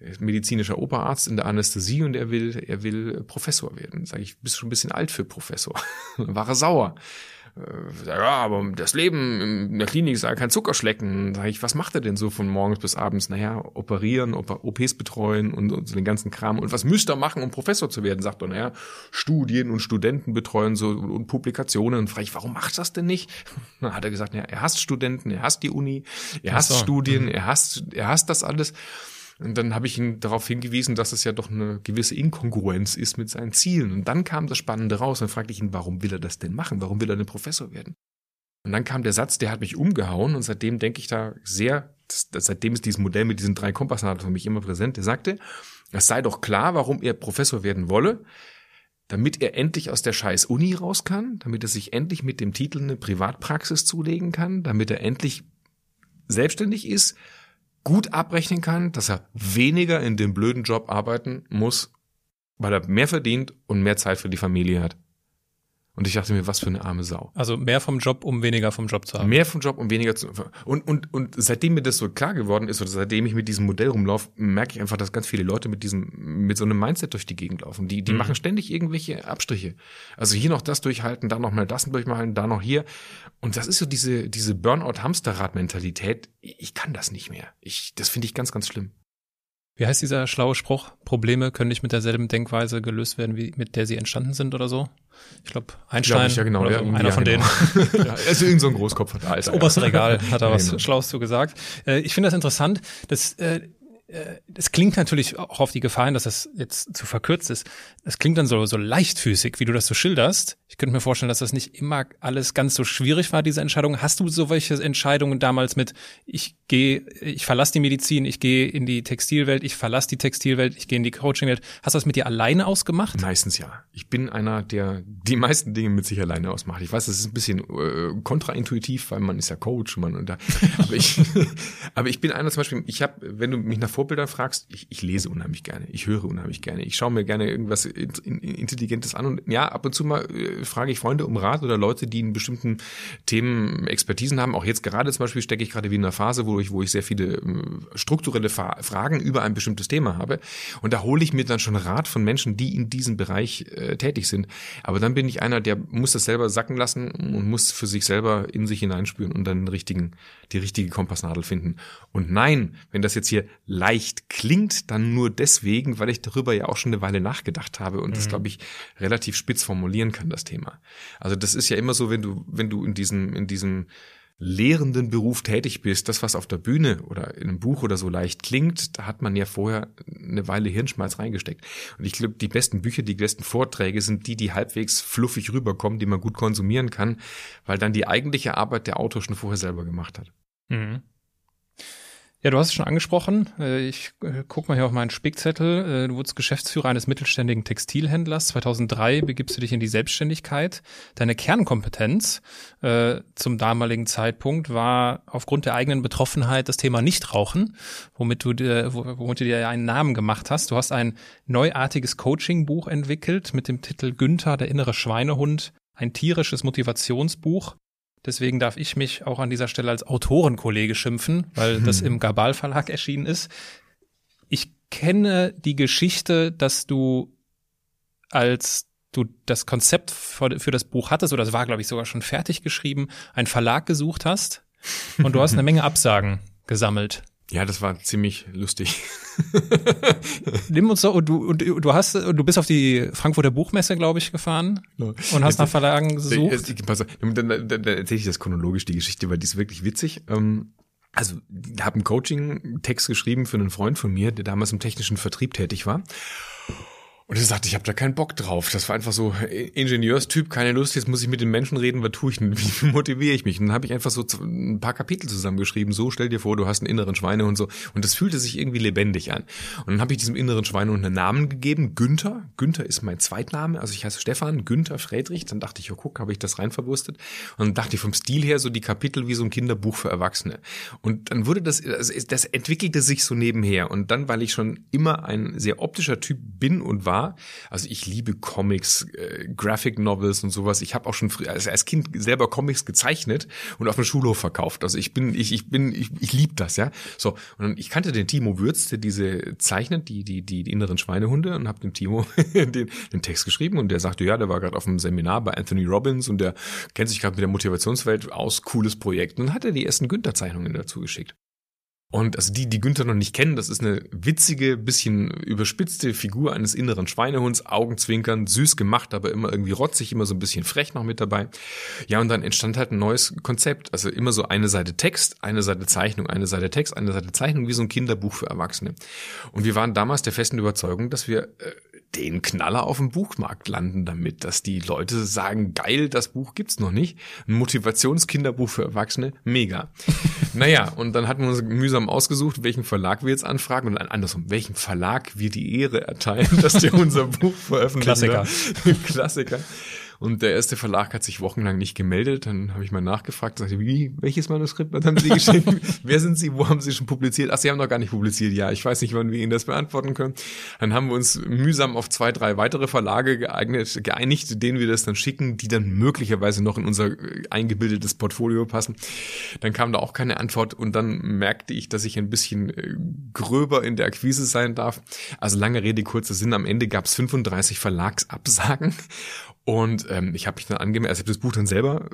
er medizinischer Oberarzt in der Anästhesie und er will, er will Professor werden. Sage ich, bist schon ein bisschen alt für Professor. war er sauer ja, aber das Leben in der Klinik ist ja kein Zuckerschlecken. Sag ich, was macht er denn so von morgens bis abends? Naja, operieren, OPs betreuen und, und so den ganzen Kram. Und was müsste er machen, um Professor zu werden? Sagt er, naja, Studien und Studenten betreuen so und Publikationen. Und frage ich, warum macht das denn nicht? Dann hat er gesagt, ja, er hasst Studenten, er hasst die Uni, er hasst so. Studien, mhm. er hasst, er hasst das alles. Und dann habe ich ihn darauf hingewiesen, dass es ja doch eine gewisse Inkongruenz ist mit seinen Zielen. Und dann kam das Spannende raus und fragte ich ihn, warum will er das denn machen? Warum will er denn Professor werden? Und dann kam der Satz, der hat mich umgehauen und seitdem denke ich da sehr, seitdem ist dieses Modell mit diesen drei Kompassnadeln für mich immer präsent. Der sagte, es sei doch klar, warum er Professor werden wolle, damit er endlich aus der scheiß Uni raus kann, damit er sich endlich mit dem Titel eine Privatpraxis zulegen kann, damit er endlich selbstständig ist, gut abrechnen kann, dass er weniger in dem blöden Job arbeiten muss, weil er mehr verdient und mehr Zeit für die Familie hat. Und ich dachte mir, was für eine arme Sau. Also mehr vom Job, um weniger vom Job zu haben. Mehr vom Job, um weniger zu und und und seitdem mir das so klar geworden ist oder seitdem ich mit diesem Modell rumlaufe, merke ich einfach, dass ganz viele Leute mit diesem mit so einem Mindset durch die Gegend laufen. Die die mhm. machen ständig irgendwelche Abstriche. Also hier noch das durchhalten, da noch mal das durchmachen, da noch hier. Und das ist so diese diese Burnout Hamsterrad Mentalität. Ich kann das nicht mehr. Ich das finde ich ganz ganz schlimm. Wie heißt dieser schlaue Spruch? Probleme können nicht mit derselben Denkweise gelöst werden, wie mit der sie entstanden sind oder so? Ich glaube, Einstein, glaub ich, ja, genau, oder so, einer ja, von genau. denen. ja, also irgend so ein Großkopf hat da. Das oberste Regal hat da was. Schlaues zu gesagt. Äh, ich finde das interessant, dass äh, es klingt natürlich auch auf die Gefahren, dass das jetzt zu verkürzt ist. Es klingt dann so, so leichtfüßig, wie du das so schilderst. Ich könnte mir vorstellen, dass das nicht immer alles ganz so schwierig war, diese Entscheidung. Hast du so welche Entscheidungen damals mit, ich gehe, ich verlasse die Medizin, ich gehe in die Textilwelt, ich verlasse die Textilwelt, ich gehe in die Coachingwelt. Hast du das mit dir alleine ausgemacht? Meistens ja. Ich bin einer, der die meisten Dinge mit sich alleine ausmacht. Ich weiß, das ist ein bisschen äh, kontraintuitiv, weil man ist ja Coach, man und da. Aber ich, aber ich bin einer zum Beispiel, ich habe, wenn du mich nach Vorbilder fragst, ich, ich lese unheimlich gerne, ich höre unheimlich gerne, ich schaue mir gerne irgendwas Intelligentes an und ja, ab und zu mal äh, frage ich Freunde um Rat oder Leute, die in bestimmten Themen Expertisen haben. Auch jetzt gerade zum Beispiel stecke ich gerade wie in einer Phase, wo ich, wo ich sehr viele äh, strukturelle Fragen über ein bestimmtes Thema habe und da hole ich mir dann schon Rat von Menschen, die in diesem Bereich äh, tätig sind. Aber dann bin ich einer, der muss das selber sacken lassen und muss für sich selber in sich hineinspüren und dann den richtigen, die richtige Kompassnadel finden. Und nein, wenn das jetzt hier leicht klingt, dann nur deswegen, weil ich darüber ja auch schon eine Weile nachgedacht habe und mhm. das, glaube ich, relativ spitz formulieren kann, das Thema. Also das ist ja immer so, wenn du, wenn du in diesem, in diesem lehrenden Beruf tätig bist, das, was auf der Bühne oder in einem Buch oder so leicht klingt, da hat man ja vorher eine Weile Hirnschmalz reingesteckt. Und ich glaube, die besten Bücher, die besten Vorträge sind die, die halbwegs fluffig rüberkommen, die man gut konsumieren kann, weil dann die eigentliche Arbeit der Autor schon vorher selber gemacht hat. Mhm. Ja, du hast es schon angesprochen. Äh, ich äh, guck mal hier auf meinen Spickzettel. Äh, du wurdest Geschäftsführer eines mittelständigen Textilhändlers. 2003 begibst du dich in die Selbstständigkeit. Deine Kernkompetenz zum damaligen Zeitpunkt war aufgrund der eigenen Betroffenheit das Thema Nichtrauchen, womit du dir, womit du dir einen Namen gemacht hast. Du hast ein neuartiges Coaching-Buch entwickelt mit dem Titel Günther, der innere Schweinehund. Ein tierisches Motivationsbuch Deswegen darf ich mich auch an dieser Stelle als Autorenkollege schimpfen, weil hm. das im Gabal Verlag erschienen ist. Ich kenne die Geschichte, dass du als du das Konzept für, das Buch hattest, oder das war, glaube ich, sogar schon fertig geschrieben, einen Verlag gesucht hast und du hast eine Menge Absagen gesammelt. Ja, das war ziemlich lustig. Nimm uns so, und du, und du hast, du bist auf die Frankfurter Buchmesse, glaube ich, gefahren und hast nach Verlagen gesucht. Dann, dann, dann, dann erzähle ich das chronologisch, die Geschichte, weil die ist wirklich witzig. Ähm, also, ich habe einen Coaching-Text geschrieben für einen Freund von mir, der damals im technischen Vertrieb tätig war. Und er sagte, ich habe da keinen Bock drauf. Das war einfach so Ingenieurstyp, keine Lust, jetzt muss ich mit den Menschen reden, was tue ich denn, wie motiviere ich mich? Und dann habe ich einfach so ein paar Kapitel zusammengeschrieben, so stell dir vor, du hast einen inneren Schweinehund so. Und das fühlte sich irgendwie lebendig an. Und dann habe ich diesem inneren Schweinehund einen Namen gegeben, Günther. Günther ist mein Zweitname, also ich heiße Stefan, Günther Friedrich. Dann dachte ich, oh guck, habe ich das rein verwurstet. Und dann dachte ich vom Stil her so die Kapitel wie so ein Kinderbuch für Erwachsene. Und dann wurde das, also das entwickelte sich so nebenher. Und dann, weil ich schon immer ein sehr optischer Typ bin und war, Also ich liebe Comics, äh, Graphic Novels und sowas. Ich habe auch schon früh, also als Kind selber Comics gezeichnet und auf dem Schulhof verkauft. Also ich bin, ich, ich bin, ich, ich liebe das, ja. So und ich kannte den Timo Würz, der diese zeichnet, die die die, die inneren Schweinehunde und habe dem Timo den, den Text geschrieben und der sagte, ja, der war gerade auf einem Seminar bei Anthony Robbins und der kennt sich gerade mit der Motivationswelt aus, cooles Projekt. Und dann hat er die ersten Günther-Zeichnungen dazu geschickt. Und also die, die Günther noch nicht kennen, das ist eine witzige, bisschen überspitzte Figur eines inneren Schweinehunds, Augenzwinkern, süß gemacht, aber immer irgendwie rotzig, immer so ein bisschen frech noch mit dabei. Ja, und dann entstand halt ein neues Konzept. Also immer so eine Seite Text, eine Seite Zeichnung, eine Seite Text, eine Seite Zeichnung, wie so ein Kinderbuch für Erwachsene. Und wir waren damals der festen Überzeugung, dass wir äh, den Knaller auf dem Buchmarkt landen damit, dass die Leute sagen, geil, das Buch gibt's noch nicht. Ein Motivationskinderbuch für Erwachsene, mega. naja, und dann hatten wir uns mühsam ausgesucht, welchen Verlag wir jetzt anfragen und andersrum, welchem Verlag wir die Ehre erteilen, dass der unser Buch veröffentlichen. Klassiker. Klassiker. Und der erste Verlag hat sich wochenlang nicht gemeldet. Dann habe ich mal nachgefragt, sagte, wie, welches Manuskript was haben Sie geschrieben? Wer sind Sie? Wo haben Sie schon publiziert? Ach, Sie haben noch gar nicht publiziert. Ja, ich weiß nicht, wann wir Ihnen das beantworten können. Dann haben wir uns mühsam auf zwei, drei weitere Verlage geeignet, geeinigt, denen wir das dann schicken, die dann möglicherweise noch in unser äh, eingebildetes Portfolio passen. Dann kam da auch keine Antwort und dann merkte ich, dass ich ein bisschen äh, gröber in der Akquise sein darf. Also lange Rede, kurzer Sinn. Am Ende gab es 35 Verlagsabsagen und ähm, ich habe mich dann angemeldet, also ich habe das Buch dann selber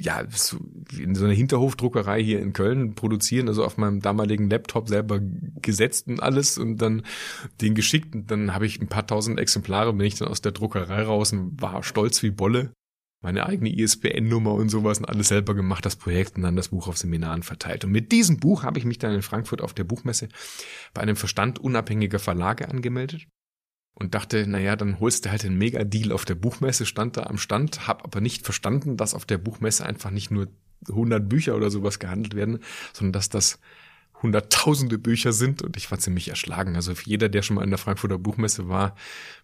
ja so in so einer Hinterhofdruckerei hier in Köln produzieren, also auf meinem damaligen Laptop selber gesetzt und alles und dann den geschickt und dann habe ich ein paar tausend Exemplare, bin ich dann aus der Druckerei raus und war stolz wie Bolle. Meine eigene ISBN-Nummer und sowas und alles selber gemacht, das Projekt und dann das Buch auf Seminaren verteilt. Und mit diesem Buch habe ich mich dann in Frankfurt auf der Buchmesse bei einem Verstand unabhängiger Verlage angemeldet und dachte, naja, dann holst du halt den Mega-Deal auf der Buchmesse, stand da am Stand, hab aber nicht verstanden, dass auf der Buchmesse einfach nicht nur 100 Bücher oder sowas gehandelt werden, sondern dass das hunderttausende Bücher sind und ich war ziemlich erschlagen. Also jeder, der schon mal in der Frankfurter Buchmesse war,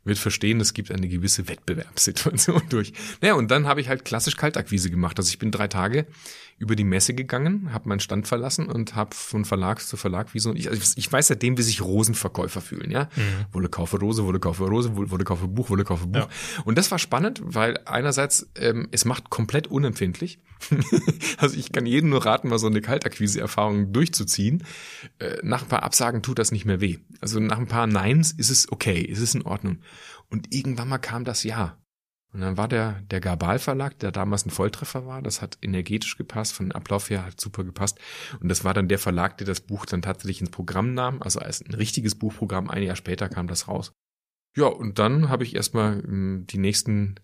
wird verstehen, es gibt eine gewisse Wettbewerbssituation durch. Naja, und dann habe ich halt klassisch Kaltakquise gemacht. Also ich bin drei Tage über die Messe gegangen, habe meinen Stand verlassen und habe von Verlag zu Verlag wie so ich, also ich weiß seitdem, wie sich Rosenverkäufer fühlen, ja. Mhm. Wolle kaufe Rose, Wolle kaufe Rose, Wolle kaufe Buch, Wolle kaufe Buch. Ja. Und das war spannend, weil einerseits ähm, es macht komplett unempfindlich. also ich kann jedem nur raten, mal so eine Kaltakquise-Erfahrung durchzuziehen. Äh, nach ein paar Absagen tut das nicht mehr weh. Also nach ein paar Neins ist es okay, ist es in Ordnung. Und irgendwann mal kam das Ja. Und dann war der, der Gabal Verlag, der damals ein Volltreffer war, das hat energetisch gepasst, von den Ablauf her hat super gepasst. Und das war dann der Verlag, der das Buch dann tatsächlich ins Programm nahm, also als ein richtiges Buchprogramm. Ein Jahr später kam das raus. Ja, und dann habe ich erstmal hm, die nächsten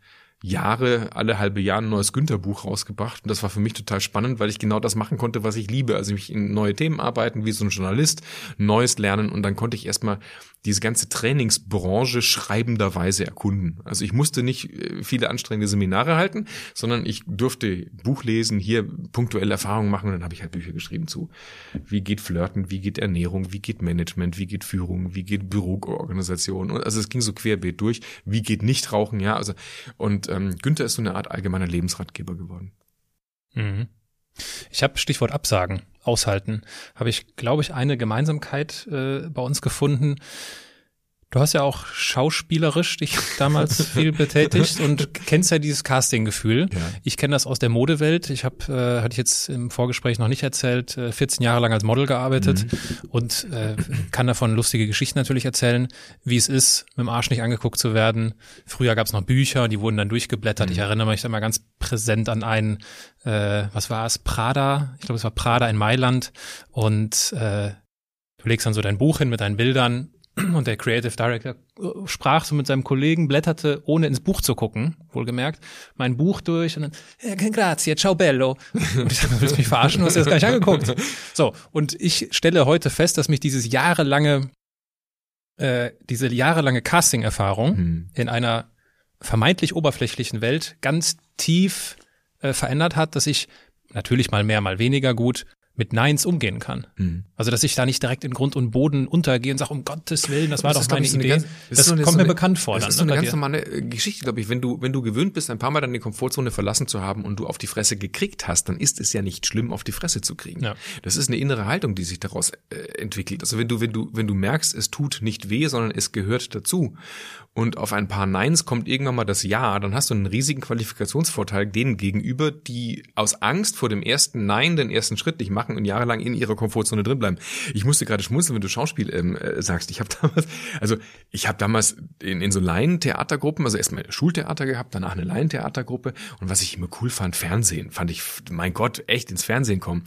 Jahre, alle halbe Jahre ein neues Günther-Buch rausgebracht. Und das war für mich total spannend, weil ich genau das machen konnte, was ich liebe. Also mich in neue Themen arbeiten, wie so ein Journalist, Neues lernen. Und dann konnte ich erstmal diese ganze Trainingsbranche schreibenderweise erkunden. Also ich musste nicht äh, viele anstrengende Seminare halten, sondern ich durfte Buch lesen, hier punktuelle Erfahrungen machen und dann habe ich halt Bücher geschrieben zu. Wie geht Flirten, wie geht Ernährung, wie geht Management, wie geht Führung, wie geht Büroorganisation. Also es ging so querbeet durch. Wie geht Nichtrauchen, ja. Also und ähm, Günther ist so eine Art allgemeiner Lebensratgeber geworden. Mhm. Ich habe Stichwort Absagen, aushalten, habe ich, glaube ich, eine Gemeinsamkeit äh, bei uns gefunden. Du hast ja auch schauspielerisch dich damals viel betätigt und kennst ja dieses Casting-Gefühl. Ja. Ich kenne das aus der Modewelt. Ich habe, äh, hatte ich jetzt im Vorgespräch noch nicht erzählt, äh, 14 Jahre lang als Model gearbeitet mhm. und äh, kann davon lustige Geschichten natürlich erzählen, wie es ist, mit dem Arsch nicht angeguckt zu werden. Früher gab es noch Bücher, die wurden dann durchgeblättert. Mhm. Ich erinnere mich da mal ganz präsent an einen, äh, was war es, Prada. Ich glaube, es war Prada in Mailand und äh, Du legst dann so dein Buch hin mit deinen Bildern und der Creative Director sprach so mit seinem Kollegen, blätterte, ohne ins Buch zu gucken, wohlgemerkt, mein Buch durch und dann, ja, grazie, ciao bello. Und ich dachte, willst du mich verarschen? Du hast dir das gar nicht angeguckt. So, und ich stelle heute fest, dass mich dieses jahrelange, äh, diese jahrelange Casting-Erfahrung hm. in einer vermeintlich oberflächlichen Welt ganz tief äh, verändert hat, dass ich natürlich mal mehr, mal weniger gut mit Neins umgehen kann. Mhm. Also dass ich da nicht direkt in Grund und Boden untergehe und sage, um Gottes Willen, das war das doch meine Idee. Ganz, das, das so kommt so mir bekannt vor. Das dann, ist so ne, eine ganz normale äh, Geschichte, glaube ich. Wenn du, wenn du gewöhnt bist, ein paar Mal deine Komfortzone verlassen zu haben und du auf die Fresse gekriegt hast, dann ist es ja nicht schlimm, auf die Fresse zu kriegen. Ja. Das ist eine innere Haltung, die sich daraus äh, entwickelt. Also wenn du, wenn du, wenn du merkst, es tut nicht weh, sondern es gehört dazu und auf ein paar Neins kommt irgendwann mal das Ja, dann hast du einen riesigen Qualifikationsvorteil denen gegenüber, die aus Angst vor dem ersten Nein den ersten Schritt nicht machen und jahrelang in ihrer Komfortzone drin bleiben. Ich musste gerade schmunzeln, wenn du Schauspiel ähm, äh, sagst. Ich habe damals, also ich habe damals in, in so Laientheatergruppen, also erstmal Schultheater gehabt, danach eine Laientheatergruppe und was ich immer cool fand, Fernsehen, fand ich, mein Gott, echt ins Fernsehen kommen.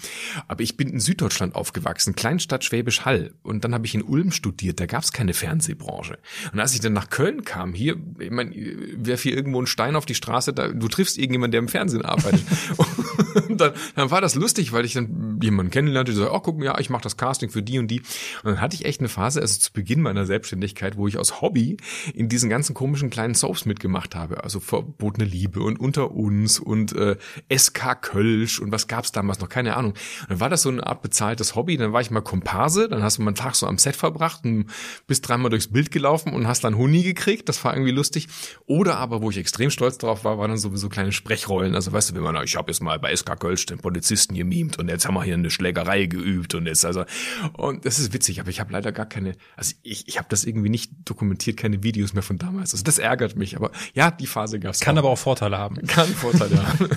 Aber ich bin in Süddeutschland aufgewachsen, Kleinstadt Schwäbisch Hall und dann habe ich in Ulm studiert, da gab es keine Fernsehbranche. Und als ich dann nach Köln kam, hier, ich meine, werf hier irgendwo einen Stein auf die Straße, da, du triffst irgendjemanden, der im Fernsehen arbeitet. Und dann, dann war das lustig, weil ich dann jemanden kennenlernte, der so, oh, guck mal, ja, ich mache das Casting für die und die. Und dann hatte ich echt eine Phase, also zu Beginn meiner Selbstständigkeit, wo ich aus Hobby in diesen ganzen komischen kleinen Soaps mitgemacht habe. Also Verbotene Liebe und Unter uns und äh, SK Kölsch und was gab's damals noch, keine Ahnung. Und dann war das so eine Art bezahltes Hobby. Dann war ich mal Komparse, dann hast du mal einen Tag so am Set verbracht und bist dreimal durchs Bild gelaufen und hast dann Huni gekriegt. Das war irgendwie lustig. Oder aber, wo ich extrem stolz drauf war, waren dann sowieso kleine Sprechrollen. Also weißt du, wenn man, ich habe jetzt mal bei SK Kölsch den Polizisten gemimt und jetzt haben wir hier eine Schlägerei geübt und jetzt also und das ist witzig, aber ich habe leider gar keine, also ich, ich habe das irgendwie nicht dokumentiert, keine Videos mehr von damals. Also das ärgert mich, aber ja, die Phase gab's. Kann auch. aber auch Vorteile haben. Kann Vorteile haben.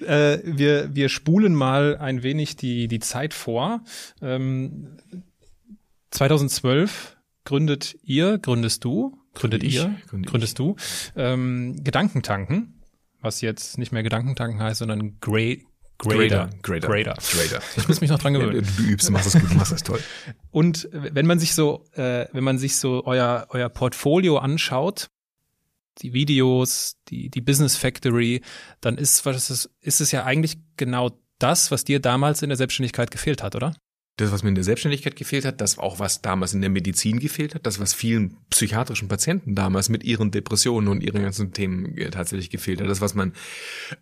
äh, wir wir spulen mal ein wenig die die Zeit vor. Ähm, 2012 gründet ihr, gründest du, gründet ich, ihr, gründe gründest ich. du, ähm, Gedankentanken, was jetzt nicht mehr Gedankentanken heißt, sondern Grey, Grader. Grader. Grader. Grader. Ich muss mich noch dran gewöhnen. Du übst, machst das gut, du machst das toll. Und wenn man sich so, äh, wenn man sich so euer, euer Portfolio anschaut, die Videos, die, die Business Factory, dann ist, was ist, ist es ja eigentlich genau das, was dir damals in der Selbstständigkeit gefehlt hat, oder? Das, was mir in der Selbstständigkeit gefehlt hat, das auch, was damals in der Medizin gefehlt hat, das, was vielen psychiatrischen Patienten damals mit ihren Depressionen und ihren ganzen Themen äh, tatsächlich gefehlt hat, das, was man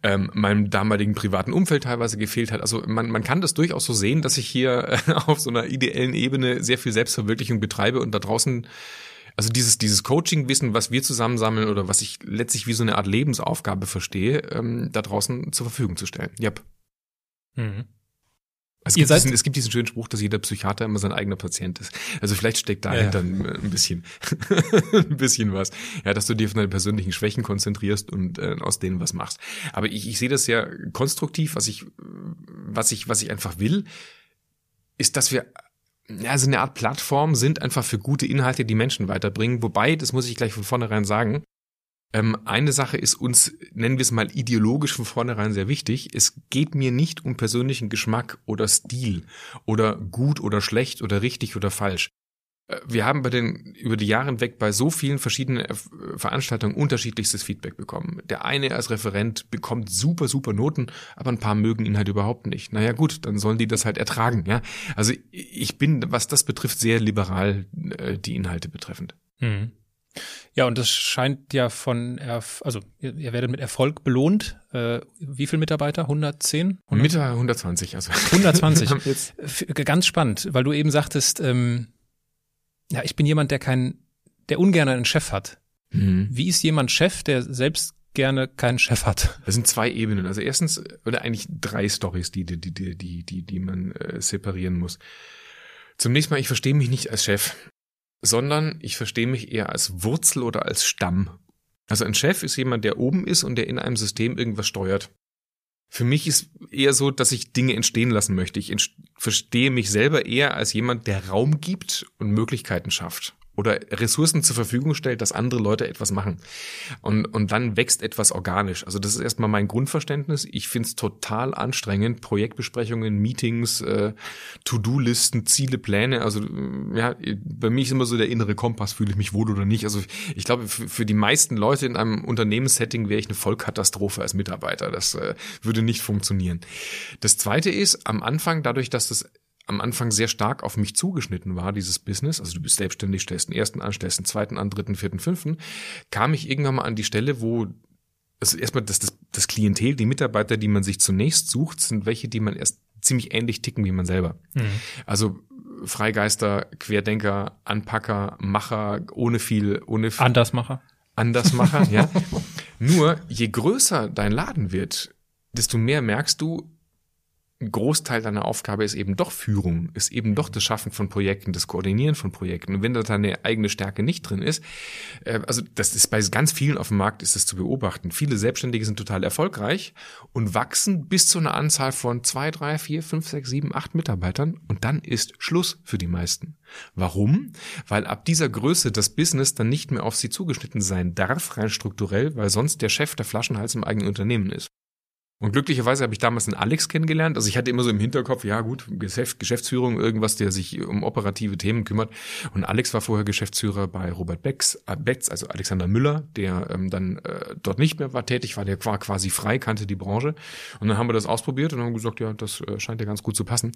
ähm, meinem damaligen privaten Umfeld teilweise gefehlt hat. Also man, man kann das durchaus so sehen, dass ich hier äh, auf so einer ideellen Ebene sehr viel Selbstverwirklichung betreibe und da draußen also dieses, dieses Coaching-Wissen, was wir zusammensammeln oder was ich letztlich wie so eine Art Lebensaufgabe verstehe, ähm, da draußen zur Verfügung zu stellen. Yep. Mhm. Es gibt, diesen, es gibt diesen schönen Spruch, dass jeder Psychiater immer sein eigener Patient ist. Also vielleicht steckt dahinter ja, ja. ein bisschen, ein bisschen was. Ja, dass du dir von deinen persönlichen Schwächen konzentrierst und äh, aus denen was machst. Aber ich, ich sehe das ja konstruktiv, was ich, was ich, was ich einfach will, ist, dass wir ja, also eine Art Plattform sind einfach für gute Inhalte, die Menschen weiterbringen. Wobei, das muss ich gleich von vornherein sagen, ähm, eine Sache ist uns, nennen wir es mal ideologisch von vornherein sehr wichtig. Es geht mir nicht um persönlichen Geschmack oder Stil oder gut oder schlecht oder richtig oder falsch. Äh, wir haben bei den, über die Jahre hinweg bei so vielen verschiedenen äh, Veranstaltungen unterschiedlichstes Feedback bekommen. Der eine als Referent bekommt super, super Noten, aber ein paar mögen ihn halt überhaupt nicht. Naja, gut, dann sollen die das halt ertragen, ja. Also ich bin, was das betrifft, sehr liberal, äh, die Inhalte betreffend. Mhm. Ja, und das scheint ja von, Erf also ihr, ihr, werdet mit Erfolg belohnt. Äh, wie viele Mitarbeiter? 110? 100? Mitte 120, also. 120. Ganz spannend, weil du eben sagtest, ähm, ja, ich bin jemand, der kein, der ungern einen Chef hat. Mhm. Wie ist jemand Chef, der selbst gerne keinen Chef hat? Das sind zwei Ebenen. Also erstens, oder eigentlich drei Stories, die, die, die, die, die, die man äh, separieren muss. Zunächst mal, ich verstehe mich nicht als Chef sondern ich verstehe mich eher als Wurzel oder als Stamm. Also ein Chef ist jemand, der oben ist und der in einem System irgendwas steuert. Für mich ist eher so, dass ich Dinge entstehen lassen möchte. Ich verstehe mich selber eher als jemand, der Raum gibt und Möglichkeiten schafft oder Ressourcen zur Verfügung stellt, dass andere Leute etwas machen. Und, und dann wächst etwas organisch. Also das ist erstmal mein Grundverständnis. Ich finde es total anstrengend, Projektbesprechungen, Meetings, äh, To-Do-Listen, Ziele, Pläne. Also äh, ja, bei mir ist immer so der innere Kompass, fühle ich mich wohl oder nicht. Also ich glaube, für, für die meisten Leute in einem Unternehmenssetting wäre ich eine Vollkatastrophe als Mitarbeiter. Das äh, würde nicht funktionieren. Das Zweite ist, am Anfang, dadurch, dass das am Anfang sehr stark auf mich zugeschnitten war, dieses Business, also du bist selbstständig, stellst den ersten an, stellst den zweiten an, dritten, vierten, fünften, kam ich irgendwann mal an die Stelle, wo also erstmal das, das, das Klientel, die Mitarbeiter, die man sich zunächst sucht, sind welche, die man erst ziemlich ähnlich ticken wie man selber. Mhm. Also Freigeister, Querdenker, Anpacker, Macher, ohne viel, ohne viel. Andersmacher. Andersmacher, ja. Nur, je größer dein Laden wird, desto mehr merkst du, Großteil deiner Aufgabe ist eben doch Führung, ist eben doch das Schaffen von Projekten, das Koordinieren von Projekten. Und wenn da deine eigene Stärke nicht drin ist, äh, also das ist bei ganz vielen auf dem Markt ist das zu beobachten. Viele Selbstständige sind total erfolgreich und wachsen bis zu einer Anzahl von zwei, drei, vier, fünf, sechs, sieben, acht Mitarbeitern und dann ist Schluss für die meisten. Warum? Weil ab dieser Größe das Business dann nicht mehr auf sie zugeschnitten sein darf, rein strukturell, weil sonst der Chef der Flaschenhals im eigenen Unternehmen ist. Und glücklicherweise habe ich damals einen Alex kennengelernt. Also ich hatte immer so im Hinterkopf, ja gut, Geschäft, Geschäftsführung, irgendwas, der sich um operative Themen kümmert. Und Alex war vorher Geschäftsführer bei Robert Becks, äh, Becks also Alexander Müller, der ähm, dann äh, dort nicht mehr war tätig, war der war quasi frei, kannte die Branche. Und dann haben wir das ausprobiert und haben gesagt, ja, das äh, scheint ja ganz gut zu passen.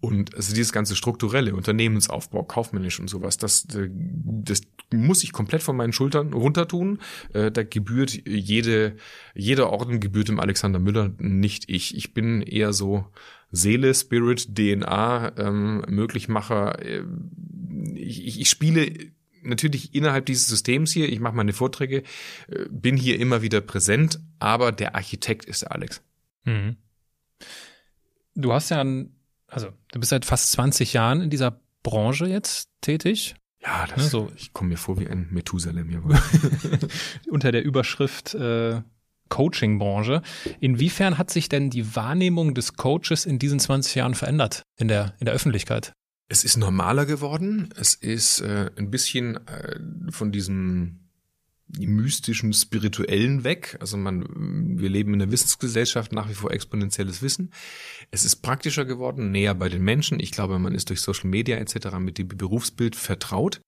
Und also dieses ganze strukturelle Unternehmensaufbau, kaufmännisch und sowas, das, äh, das muss ich komplett von meinen Schultern runtertun. Äh, da gebührt jede, jeder Orden gebührt dem Alexander Müller nicht ich. Ich bin eher so Seele, Spirit, DNA, ähm, Möglichmacher. Äh, ich, ich, spiele natürlich innerhalb dieses Systems hier, ich mache meine Vorträge, äh, bin hier immer wieder präsent, aber der Architekt ist der Alex. Mhm. Du hast ja, ein, also du bist seit fast 20 Jahren in dieser Branche jetzt tätig. Ja, das, ne, so. ich komme mir vor wie ein Methusalem hier. Unter der Überschrift äh, Coaching-Branche. Inwiefern hat sich denn die Wahrnehmung des Coaches in diesen 20 Jahren verändert in der, in der Öffentlichkeit? Es ist normaler geworden. Es ist äh, ein bisschen äh, von diesem mystischen, spirituellen weg. Also man, wir leben in einer Wissensgesellschaft, nach wie vor exponentielles Wissen. Es ist praktischer geworden, näher bei den Menschen. Ich glaube, man ist durch Social Media etc. mit dem Berufsbild vertraut.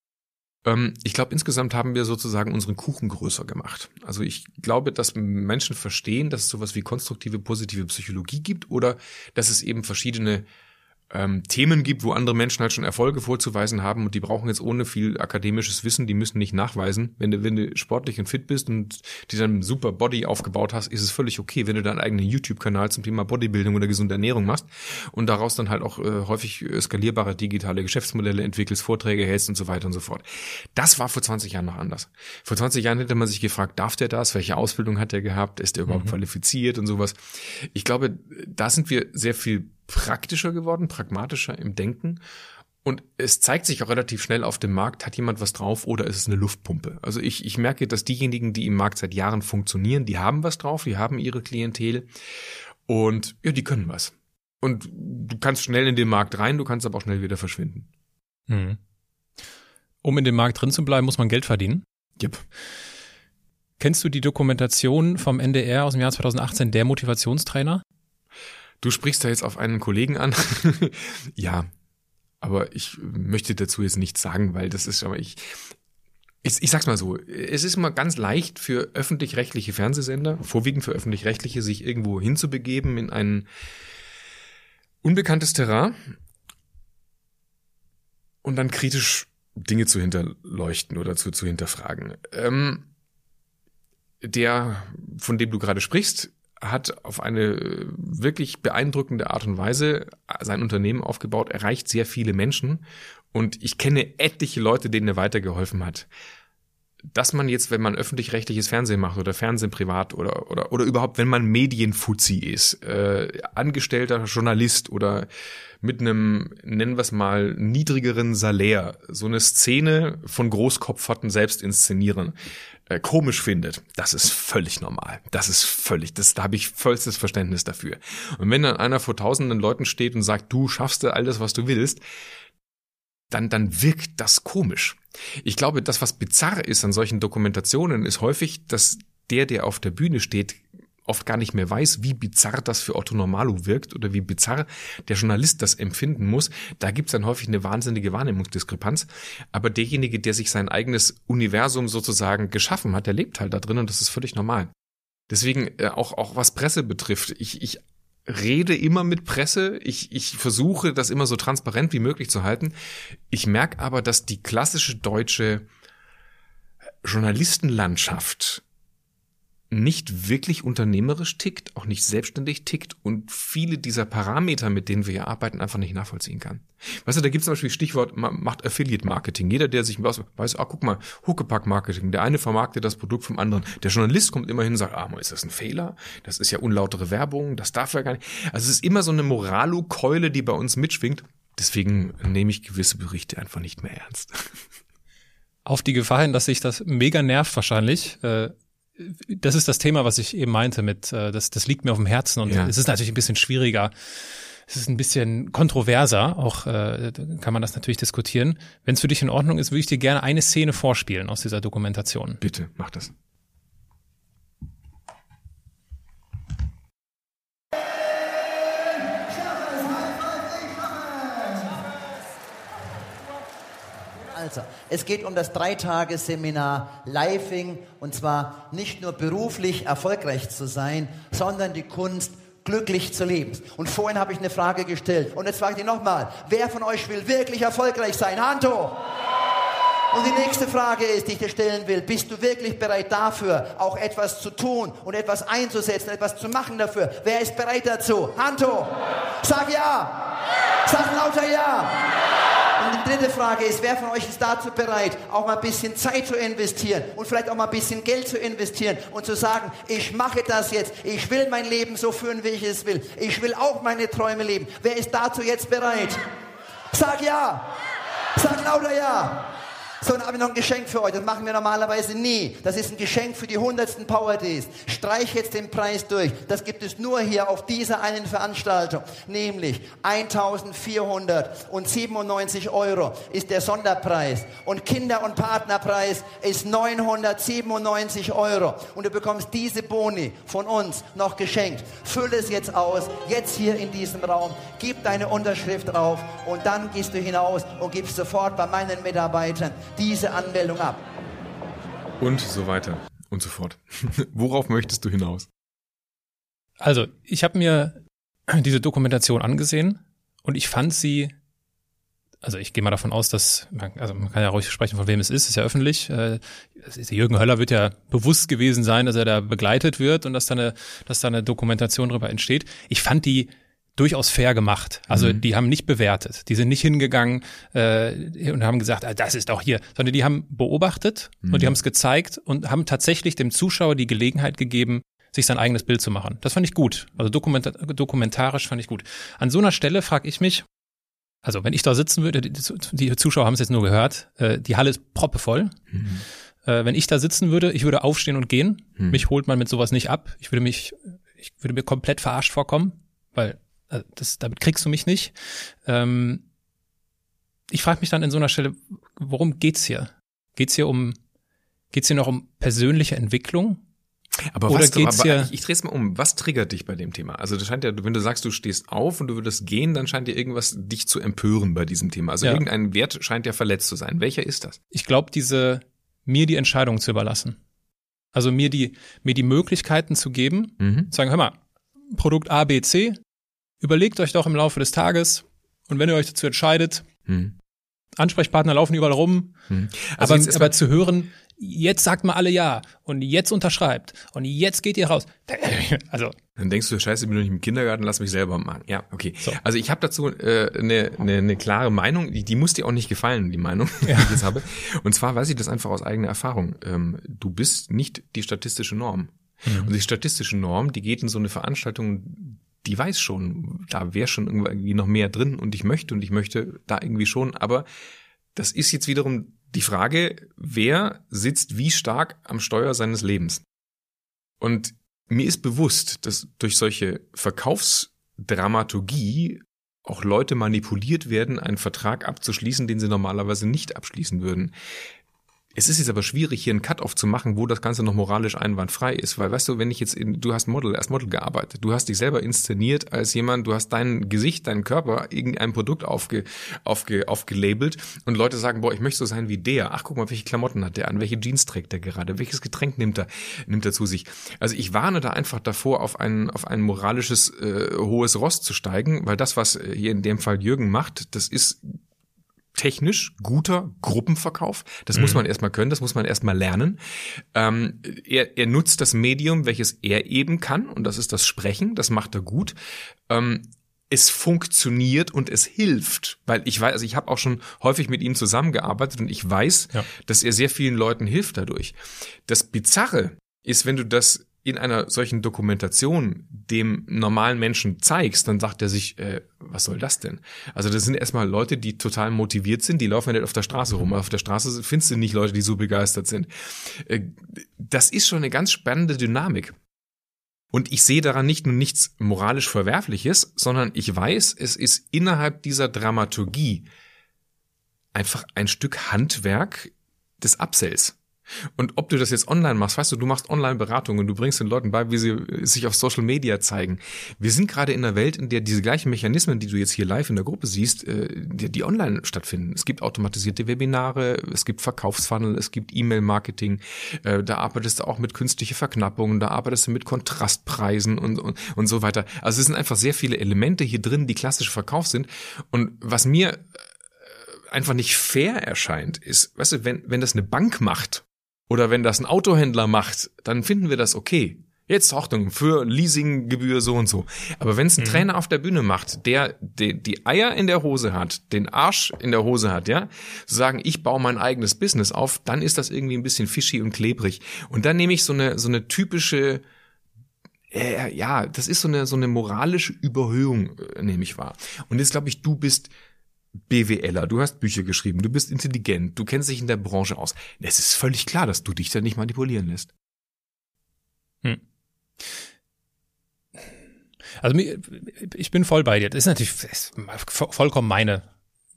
Ähm, ich glaube, insgesamt haben wir sozusagen unseren Kuchen größer gemacht. Also ich glaube, dass Menschen verstehen, dass es sowas wie konstruktive, positive Psychologie gibt oder dass es eben verschiedene ähm, Themen gibt, wo andere Menschen halt schon Erfolge vorzuweisen haben und die brauchen jetzt ohne viel akademisches Wissen, die müssen nicht nachweisen. Wenn du, wenn du sportlich und fit bist und dir dann super Body aufgebaut hast, ist es völlig okay, wenn du deinen eigenen YouTube-Kanal zum Thema Bodybuilding oder gesunde Ernährung machst und daraus dann halt auch äh, häufig skalierbare digitale Geschäftsmodelle entwickelst, Vorträge hältst und so weiter und so fort. Das war vor 20 Jahren noch anders. Vor 20 Jahren hätte man sich gefragt, darf der das? Welche Ausbildung hat der gehabt? Ist der überhaupt mhm. qualifiziert und sowas? Ich glaube, da sind wir sehr viel praktischer geworden, pragmatischer im Denken. Und es zeigt sich auch relativ schnell auf dem Markt, hat jemand was drauf oder ist es eine Luftpumpe? Also ich, ich merke, dass diejenigen, die im Markt seit Jahren funktionieren, die haben was drauf, die haben ihre Klientel und ja, die können was. Und du kannst schnell in den Markt rein, du kannst aber auch schnell wieder verschwinden. Mhm. Um in dem Markt drin zu bleiben, muss man Geld verdienen. Yep. Kennst du die Dokumentation vom NDR aus dem Jahr 2018, der Motivationstrainer? Du sprichst da jetzt auf einen Kollegen an. ja, aber ich möchte dazu jetzt nichts sagen, weil das ist aber ich. Ich, ich sag's mal so, es ist immer ganz leicht für öffentlich-rechtliche Fernsehsender, vorwiegend für öffentlich-rechtliche, sich irgendwo hinzubegeben in ein unbekanntes Terrain und dann kritisch Dinge zu hinterleuchten oder zu, zu hinterfragen. Ähm, der, von dem du gerade sprichst, hat auf eine wirklich beeindruckende Art und Weise sein Unternehmen aufgebaut, erreicht sehr viele Menschen und ich kenne etliche Leute, denen er weitergeholfen hat. Dass man jetzt, wenn man öffentlich-rechtliches Fernsehen macht oder Fernsehen privat oder, oder, oder überhaupt, wenn man Medienfuzzi ist, äh, angestellter Journalist oder mit einem, nennen wir es mal, niedrigeren Salär, so eine Szene von Großkopferten selbst inszenieren, äh, komisch findet, das ist völlig normal. Das ist völlig, das, da habe ich vollstes Verständnis dafür. Und wenn dann einer vor tausenden Leuten steht und sagt, du schaffst alles, was du willst, dann, dann wirkt das komisch. Ich glaube, das, was bizarr ist an solchen Dokumentationen, ist häufig, dass der, der auf der Bühne steht, oft gar nicht mehr weiß, wie bizarr das für Otto Normalo wirkt oder wie bizarr der Journalist das empfinden muss. Da gibt es dann häufig eine wahnsinnige Wahrnehmungsdiskrepanz. Aber derjenige, der sich sein eigenes Universum sozusagen geschaffen hat, der lebt halt da drin und das ist völlig normal. Deswegen äh, auch, auch was Presse betrifft, ich, ich rede immer mit Presse. Ich, ich versuche, das immer so transparent wie möglich zu halten. Ich merke aber, dass die klassische deutsche Journalistenlandschaft nicht wirklich unternehmerisch tickt, auch nicht selbstständig tickt und viele dieser Parameter, mit denen wir hier arbeiten, einfach nicht nachvollziehen kann. Weißt du, da gibt es zum Beispiel Stichwort, macht Affiliate Marketing. Jeder, der sich weiß, weiß ah, guck mal, Huckepack Marketing. Der eine vermarktet das Produkt vom anderen. Der Journalist kommt immer hin und sagt, ah, ist das ein Fehler? Das ist ja unlautere Werbung, das darf ja gar nicht. Also es ist immer so eine Moralo-Keule, die bei uns mitschwingt. Deswegen nehme ich gewisse Berichte einfach nicht mehr ernst. Auf die Gefahr hin, dass sich das mega nervt wahrscheinlich, äh das ist das Thema, was ich eben meinte mit, äh, das, das liegt mir auf dem Herzen und ja. es ist natürlich ein bisschen schwieriger. Es ist ein bisschen kontroverser, auch äh, kann man das natürlich diskutieren. Wenn es für dich in Ordnung ist, würde ich dir gerne eine Szene vorspielen aus dieser Dokumentation. Bitte, mach das. Also, es geht um das Dreitagesseminar Living und zwar nicht nur beruflich erfolgreich zu sein, sondern die Kunst glücklich zu leben. Und vorhin habe ich eine Frage gestellt und jetzt frage ich nochmal, wer von euch will wirklich erfolgreich sein? Hand hoch! Und die nächste Frage ist, die ich dir stellen will, bist du wirklich bereit dafür, auch etwas zu tun und etwas einzusetzen, etwas zu machen dafür? Wer ist bereit dazu? Hand hoch! Sag ja! Sag lauter ja! Und die dritte Frage ist, wer von euch ist dazu bereit, auch mal ein bisschen Zeit zu investieren und vielleicht auch mal ein bisschen Geld zu investieren und zu sagen, ich mache das jetzt, ich will mein Leben so führen, wie ich es will, ich will auch meine Träume leben. Wer ist dazu jetzt bereit? Sag ja! Sag lauter ja! So, dann habe ich noch ein Geschenk für euch. Das machen wir normalerweise nie. Das ist ein Geschenk für die hundertsten Power Days. Streich jetzt den Preis durch. Das gibt es nur hier auf dieser einen Veranstaltung. Nämlich 1497 Euro ist der Sonderpreis. Und Kinder- und Partnerpreis ist 997 Euro. Und du bekommst diese Boni von uns noch geschenkt. Füll es jetzt aus. Jetzt hier in diesem Raum. Gib deine Unterschrift drauf. Und dann gehst du hinaus und gibst sofort bei meinen Mitarbeitern diese Anmeldung ab. Und so weiter und so fort. Worauf möchtest du hinaus? Also, ich habe mir diese Dokumentation angesehen und ich fand sie, also ich gehe mal davon aus, dass, man, also man kann ja ruhig sprechen, von wem es ist, ist ja öffentlich. Äh, Jürgen Höller wird ja bewusst gewesen sein, dass er da begleitet wird und dass da eine, dass da eine Dokumentation darüber entsteht. Ich fand die durchaus fair gemacht. Also mhm. die haben nicht bewertet, die sind nicht hingegangen äh, und haben gesagt, ah, das ist auch hier, sondern die haben beobachtet mhm. und die haben es gezeigt und haben tatsächlich dem Zuschauer die Gelegenheit gegeben, sich sein eigenes Bild zu machen. Das fand ich gut. Also dokumentar dokumentarisch fand ich gut. An so einer Stelle frage ich mich, also wenn ich da sitzen würde, die, die Zuschauer haben es jetzt nur gehört, äh, die Halle ist proppevoll. Mhm. Äh, wenn ich da sitzen würde, ich würde aufstehen und gehen. Mhm. Mich holt man mit sowas nicht ab. Ich würde mich, ich würde mir komplett verarscht vorkommen, weil das, damit kriegst du mich nicht. Ähm, ich frage mich dann in so einer Stelle, worum geht's hier? Geht's hier um, geht's hier noch um persönliche Entwicklung? Aber Oder was, geht's aber hier ich, ich drehe es mal um. Was triggert dich bei dem Thema? Also das scheint ja, wenn du sagst, du stehst auf und du würdest gehen, dann scheint dir irgendwas dich zu empören bei diesem Thema. Also ja. irgendein Wert scheint ja verletzt zu sein. Welcher ist das? Ich glaube, diese mir die Entscheidung zu überlassen. Also mir die mir die Möglichkeiten zu geben, mhm. zu sagen, hör mal, Produkt A, B, C, Überlegt euch doch im Laufe des Tages und wenn ihr euch dazu entscheidet, hm. Ansprechpartner laufen überall rum, hm. also aber, aber zu hören, jetzt sagt mal alle ja und jetzt unterschreibt und jetzt geht ihr raus. Also dann denkst du, scheiße, ich bin noch nicht im Kindergarten, lass mich selber machen. Ja, okay. So. Also ich habe dazu äh, eine, eine, eine klare Meinung, die, die muss dir auch nicht gefallen, die Meinung, ja. die ich jetzt habe. Und zwar weiß ich das einfach aus eigener Erfahrung. Ähm, du bist nicht die statistische Norm. Mhm. Und die statistische Norm, die geht in so eine Veranstaltung die weiß schon, da wäre schon irgendwie noch mehr drin und ich möchte und ich möchte da irgendwie schon, aber das ist jetzt wiederum die Frage, wer sitzt wie stark am Steuer seines Lebens? Und mir ist bewusst, dass durch solche Verkaufsdramaturgie auch Leute manipuliert werden, einen Vertrag abzuschließen, den sie normalerweise nicht abschließen würden. Es ist jetzt aber schwierig, hier einen Cut-off zu machen, wo das Ganze noch moralisch einwandfrei ist, weil weißt du, wenn ich jetzt in, du hast Model, als Model gearbeitet, du hast dich selber inszeniert als jemand, du hast dein Gesicht, deinen Körper, irgendein Produkt aufge, aufge, aufgelabelt. Und Leute sagen, boah, ich möchte so sein wie der. Ach, guck mal, welche Klamotten hat der an, welche Jeans trägt der gerade, welches Getränk nimmt er, nimmt er zu sich. Also ich warne da einfach davor, auf ein, auf ein moralisches äh, hohes Ross zu steigen, weil das, was hier in dem Fall Jürgen macht, das ist technisch guter Gruppenverkauf. Das mhm. muss man erstmal können, das muss man erstmal lernen. Ähm, er, er nutzt das Medium, welches er eben kann, und das ist das Sprechen, das macht er gut. Ähm, es funktioniert und es hilft, weil ich weiß, also ich habe auch schon häufig mit ihm zusammengearbeitet und ich weiß, ja. dass er sehr vielen Leuten hilft dadurch. Das Bizarre ist, wenn du das in einer solchen Dokumentation dem normalen Menschen zeigst, dann sagt er sich, äh, was soll das denn? Also das sind erstmal Leute, die total motiviert sind, die laufen ja nicht auf der Straße rum. Auf der Straße findest du nicht Leute, die so begeistert sind. Äh, das ist schon eine ganz spannende Dynamik. Und ich sehe daran nicht nur nichts moralisch Verwerfliches, sondern ich weiß, es ist innerhalb dieser Dramaturgie einfach ein Stück Handwerk des Upsells. Und ob du das jetzt online machst, weißt du, du machst Online-Beratungen, du bringst den Leuten bei, wie sie sich auf Social Media zeigen. Wir sind gerade in einer Welt, in der diese gleichen Mechanismen, die du jetzt hier live in der Gruppe siehst, äh, die, die online stattfinden. Es gibt automatisierte Webinare, es gibt Verkaufsfunnel, es gibt E-Mail-Marketing, äh, da arbeitest du auch mit künstlicher Verknappung, da arbeitest du mit Kontrastpreisen und, und, und so weiter. Also es sind einfach sehr viele Elemente hier drin, die klassisch verkauft sind. Und was mir äh, einfach nicht fair erscheint, ist, weißt du, wenn, wenn das eine Bank macht oder wenn das ein Autohändler macht, dann finden wir das okay. Jetzt Ordnung für Leasinggebühr so und so. Aber wenn es ein mhm. Trainer auf der Bühne macht, der die, die Eier in der Hose hat, den Arsch in der Hose hat, ja, zu sagen, ich baue mein eigenes Business auf, dann ist das irgendwie ein bisschen fishy und klebrig. Und dann nehme ich so eine so eine typische äh, ja, das ist so eine so eine moralische Überhöhung, äh, nehme ich wahr. Und jetzt glaube ich, du bist BWLer, du hast Bücher geschrieben, du bist intelligent, du kennst dich in der Branche aus. Es ist völlig klar, dass du dich da nicht manipulieren lässt. Hm. Also ich bin voll bei dir. Das ist natürlich vollkommen meine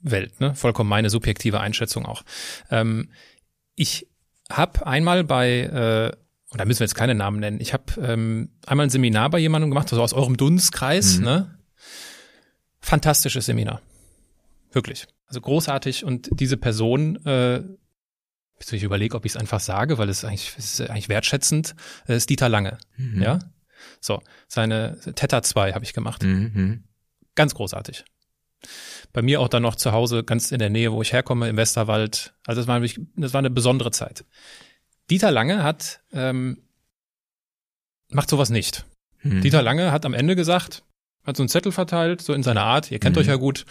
Welt, ne? Vollkommen meine subjektive Einschätzung auch. Ähm, ich habe einmal bei, äh, und da müssen wir jetzt keine Namen nennen, ich habe ähm, einmal ein Seminar bei jemandem gemacht, also aus eurem Dunstkreis, mhm. ne? Fantastisches Seminar. Wirklich. Also großartig und diese Person, äh, ich überlege, ob ich es einfach sage, weil es eigentlich, es ist eigentlich wertschätzend, äh, ist Dieter Lange. Mhm. Ja. So, seine Theta 2 habe ich gemacht. Mhm. Ganz großartig. Bei mir auch dann noch zu Hause, ganz in der Nähe, wo ich herkomme, im Westerwald. Also das war, das war eine besondere Zeit. Dieter Lange hat, ähm, macht sowas nicht. Mhm. Dieter Lange hat am Ende gesagt, hat so einen Zettel verteilt, so in seiner Art, ihr kennt mhm. euch ja gut,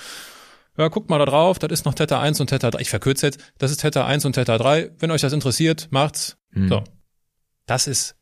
ja, guckt mal da drauf, das ist noch Theta 1 und Theta 3. Ich verkürze jetzt, das ist Theta 1 und Theta 3. Wenn euch das interessiert, macht's. Hm. So. Das ist,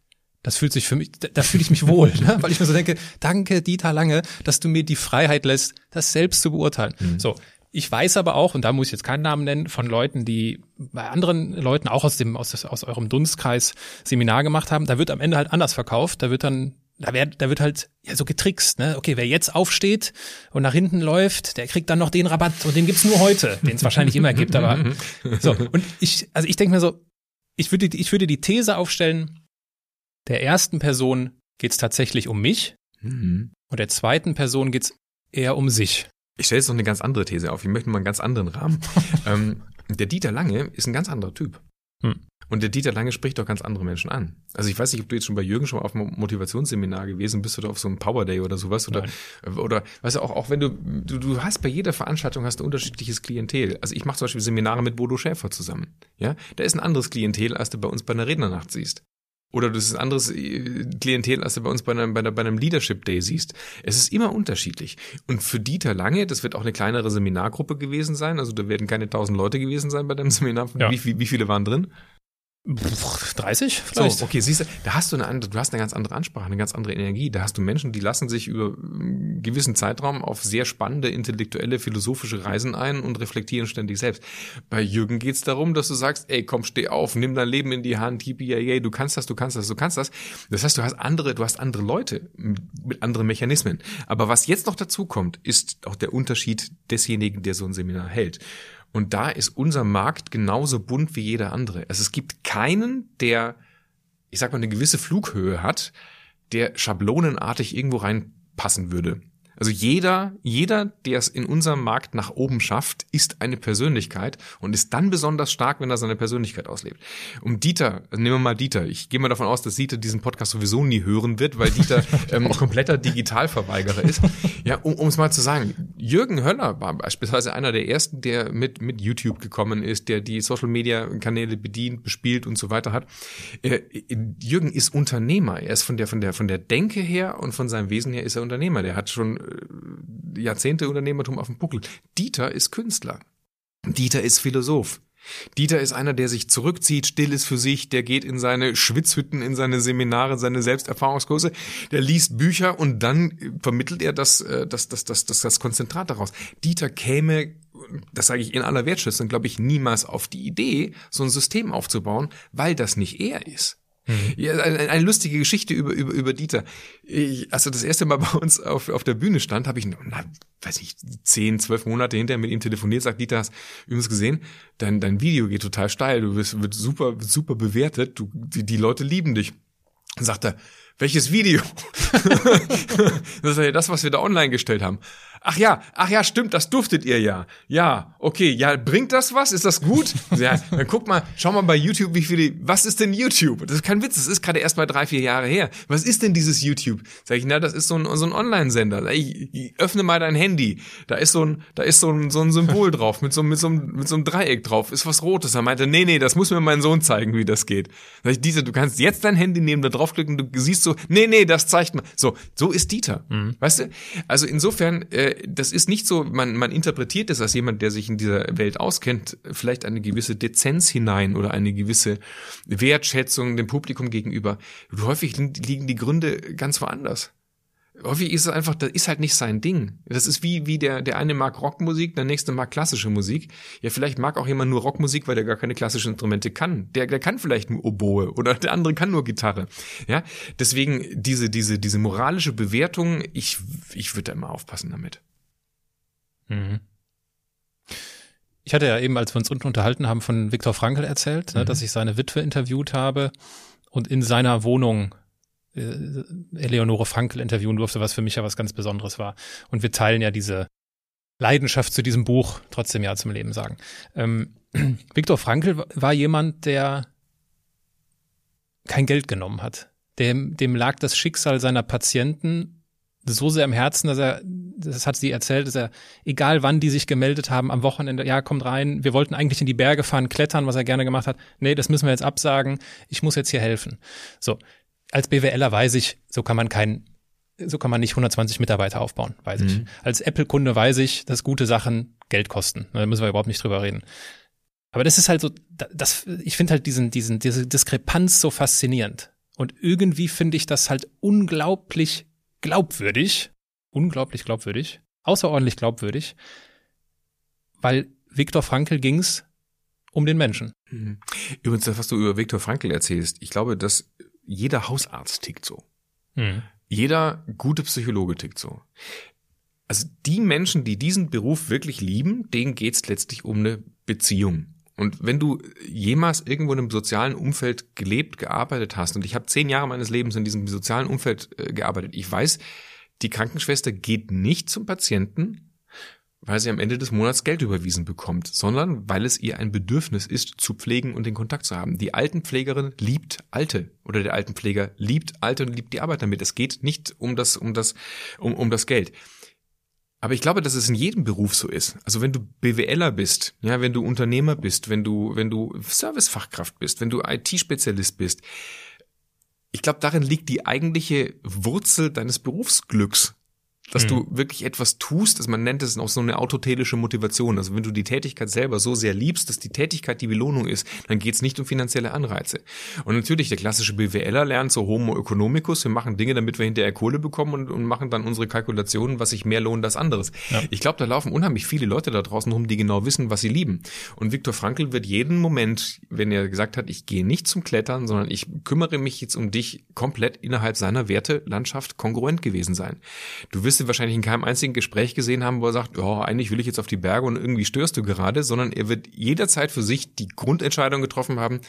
das fühlt sich für mich, da, da fühle ich mich wohl, ne? weil ich mir so denke, danke Dieter Lange, dass du mir die Freiheit lässt, das selbst zu beurteilen. Hm. So. Ich weiß aber auch, und da muss ich jetzt keinen Namen nennen, von Leuten, die bei anderen Leuten auch aus dem, aus, aus eurem Dunstkreis Seminar gemacht haben, da wird am Ende halt anders verkauft. Da wird dann da wird, da wird halt ja so getrickst, ne? Okay, wer jetzt aufsteht und nach hinten läuft, der kriegt dann noch den Rabatt und den gibt's nur heute, den es wahrscheinlich immer gibt, aber so und ich also ich denke mir so, ich würde ich würde die These aufstellen, der ersten Person geht's tatsächlich um mich mhm. und der zweiten Person geht's eher um sich. Ich stelle jetzt noch eine ganz andere These auf. Ich möchte mal einen ganz anderen Rahmen. ähm, der Dieter Lange ist ein ganz anderer Typ. Hm. Und der Dieter Lange spricht doch ganz andere Menschen an. Also ich weiß nicht, ob du jetzt schon bei Jürgen schon mal auf einem Motivationsseminar gewesen bist oder auf so einem Power Day oder sowas oder Nein. oder weißt du auch auch wenn du, du du hast bei jeder Veranstaltung hast du unterschiedliches Klientel. Also ich mache zum Beispiel Seminare mit Bodo Schäfer zusammen. Ja, da ist ein anderes Klientel, als du bei uns bei einer Rednernacht siehst. Oder du ist ein anderes äh, Klientel, als du bei uns bei einem, bei, einer, bei einem Leadership Day siehst. Es ist immer unterschiedlich. Und für Dieter Lange, das wird auch eine kleinere Seminargruppe gewesen sein, also da werden keine tausend Leute gewesen sein bei deinem Seminar. Ja. Wie, wie, wie viele waren drin? 30 vielleicht. So, okay, siehst du, da hast du eine andere, du hast eine ganz andere Ansprache, eine ganz andere Energie. Da hast du Menschen, die lassen sich über einen gewissen Zeitraum auf sehr spannende intellektuelle, philosophische Reisen ein und reflektieren ständig selbst. Bei Jürgen geht's darum, dass du sagst, ey, komm, steh auf, nimm dein Leben in die Hand, yippie, du kannst das, du kannst das, du kannst das. Das heißt, du hast andere, du hast andere Leute mit anderen Mechanismen. Aber was jetzt noch dazu kommt, ist auch der Unterschied desjenigen, der so ein Seminar hält. Und da ist unser Markt genauso bunt wie jeder andere. Also es gibt keinen, der, ich sag mal, eine gewisse Flughöhe hat, der schablonenartig irgendwo reinpassen würde. Also jeder, jeder, der es in unserem Markt nach oben schafft, ist eine Persönlichkeit und ist dann besonders stark, wenn er seine Persönlichkeit auslebt. Um Dieter, also nehmen wir mal Dieter. Ich gehe mal davon aus, dass Dieter diesen Podcast sowieso nie hören wird, weil Dieter ähm, kompletter Digitalverweigerer ist. Ja, um es mal zu sagen, Jürgen Höller war beispielsweise einer der ersten, der mit, mit YouTube gekommen ist, der die Social Media Kanäle bedient, bespielt und so weiter hat. Äh, Jürgen ist Unternehmer. Er ist von der, von der, von der Denke her und von seinem Wesen her ist er Unternehmer. Der hat schon Jahrzehnte Unternehmertum auf dem Buckel. Dieter ist Künstler. Dieter ist Philosoph. Dieter ist einer, der sich zurückzieht, still ist für sich, der geht in seine Schwitzhütten, in seine Seminare, seine Selbsterfahrungskurse, der liest Bücher und dann vermittelt er das, äh, das, das, das, das, das Konzentrat daraus. Dieter käme, das sage ich in aller Wertschätzung, glaube ich, niemals auf die Idee, so ein System aufzubauen, weil das nicht er ist. Mhm. Eine, eine, lustige Geschichte über, über, über Dieter. Ich, als er das erste Mal bei uns auf, auf der Bühne stand, habe ich, na, weiß ich, zehn, zwölf Monate hinterher mit ihm telefoniert, sagt Dieter, hast übrigens gesehen, dein, dein Video geht total steil, du wirst, wird super, super bewertet, du, die, die Leute lieben dich. Dann sagt er, welches Video? das ist ja das, was wir da online gestellt haben. Ach ja, ach ja, stimmt, das duftet ihr ja. Ja, okay, ja, bringt das was? Ist das gut? Ja, dann guck mal, schau mal bei YouTube, wie viele, was ist denn YouTube? Das ist kein Witz, das ist gerade erst mal drei, vier Jahre her. Was ist denn dieses YouTube? Sag ich, na, das ist so ein, so ein Online-Sender. Ich, ich, öffne mal dein Handy. Da ist so ein, da ist so ein, so ein Symbol drauf, mit so, mit so, mit so einem Dreieck drauf. Ist was Rotes. Er meinte, nee, nee, das muss mir mein Sohn zeigen, wie das geht. Sag ich, Dieter, du kannst jetzt dein Handy nehmen, da draufklicken, du siehst so, nee, nee, das zeigt mal. So, so ist Dieter. Mhm. Weißt du? Also insofern, äh, das ist nicht so, man, man interpretiert es als jemand, der sich in dieser Welt auskennt, vielleicht eine gewisse Dezenz hinein oder eine gewisse Wertschätzung dem Publikum gegenüber. Häufig liegen die Gründe ganz woanders. Häufig ist es einfach, das ist halt nicht sein Ding. Das ist wie, wie der, der eine mag Rockmusik, der nächste mag klassische Musik. Ja, vielleicht mag auch jemand nur Rockmusik, weil der gar keine klassischen Instrumente kann. Der, der kann vielleicht nur Oboe oder der andere kann nur Gitarre. Ja, deswegen diese, diese, diese moralische Bewertung, ich, ich würde da immer aufpassen damit. Mhm. Ich hatte ja eben, als wir uns unten unterhalten haben, von Viktor Frankl erzählt, ne, mhm. dass ich seine Witwe interviewt habe und in seiner Wohnung äh, Eleonore Frankl interviewen durfte, was für mich ja was ganz Besonderes war. Und wir teilen ja diese Leidenschaft zu diesem Buch trotzdem ja zum Leben sagen. Ähm, Viktor Frankl war jemand, der kein Geld genommen hat. Dem, dem lag das Schicksal seiner Patienten so sehr im Herzen, dass er, das hat sie erzählt, dass er, egal wann die sich gemeldet haben, am Wochenende, ja, kommt rein, wir wollten eigentlich in die Berge fahren, klettern, was er gerne gemacht hat. Nee, das müssen wir jetzt absagen, ich muss jetzt hier helfen. So. Als BWLer weiß ich, so kann man kein, so kann man nicht 120 Mitarbeiter aufbauen, weiß mhm. ich. Als Apple-Kunde weiß ich, dass gute Sachen Geld kosten. Da müssen wir überhaupt nicht drüber reden. Aber das ist halt so, das, ich finde halt diesen, diesen, diese Diskrepanz so faszinierend. Und irgendwie finde ich das halt unglaublich glaubwürdig, unglaublich glaubwürdig, außerordentlich glaubwürdig, weil Viktor Frankl ging's um den Menschen. Mhm. Übrigens, das, was du über Viktor Frankl erzählst, ich glaube, dass jeder Hausarzt tickt so. Mhm. Jeder gute Psychologe tickt so. Also die Menschen, die diesen Beruf wirklich lieben, denen geht's letztlich um eine Beziehung. Und wenn du jemals irgendwo in einem sozialen Umfeld gelebt, gearbeitet hast, und ich habe zehn Jahre meines Lebens in diesem sozialen Umfeld äh, gearbeitet, ich weiß, die Krankenschwester geht nicht zum Patienten, weil sie am Ende des Monats Geld überwiesen bekommt, sondern weil es ihr ein Bedürfnis ist, zu pflegen und den Kontakt zu haben. Die Altenpflegerin liebt Alte oder der Altenpfleger liebt Alte und liebt die Arbeit damit. Es geht nicht um das, um das, um, um das Geld. Aber ich glaube, dass es in jedem Beruf so ist. Also wenn du BWLer bist, ja, wenn du Unternehmer bist, wenn du, wenn du Servicefachkraft bist, wenn du IT-Spezialist bist, ich glaube, darin liegt die eigentliche Wurzel deines Berufsglücks dass mhm. du wirklich etwas tust, dass man nennt es auch so eine autotelische Motivation. Also wenn du die Tätigkeit selber so sehr liebst, dass die Tätigkeit die Belohnung ist, dann geht es nicht um finanzielle Anreize. Und natürlich, der klassische BWLer lernt so Homo economicus, wir machen Dinge, damit wir hinterher Kohle bekommen und, und machen dann unsere Kalkulationen, was sich mehr lohnt als anderes. Ja. Ich glaube, da laufen unheimlich viele Leute da draußen rum, die genau wissen, was sie lieben. Und Viktor Frankl wird jeden Moment, wenn er gesagt hat, ich gehe nicht zum Klettern, sondern ich kümmere mich jetzt um dich, komplett innerhalb seiner Wertelandschaft kongruent gewesen sein. Du wirst ihn wahrscheinlich in keinem einzigen Gespräch gesehen haben, wo er sagt, ja, eigentlich will ich jetzt auf die Berge und irgendwie störst du gerade, sondern er wird jederzeit für sich die Grundentscheidung getroffen haben,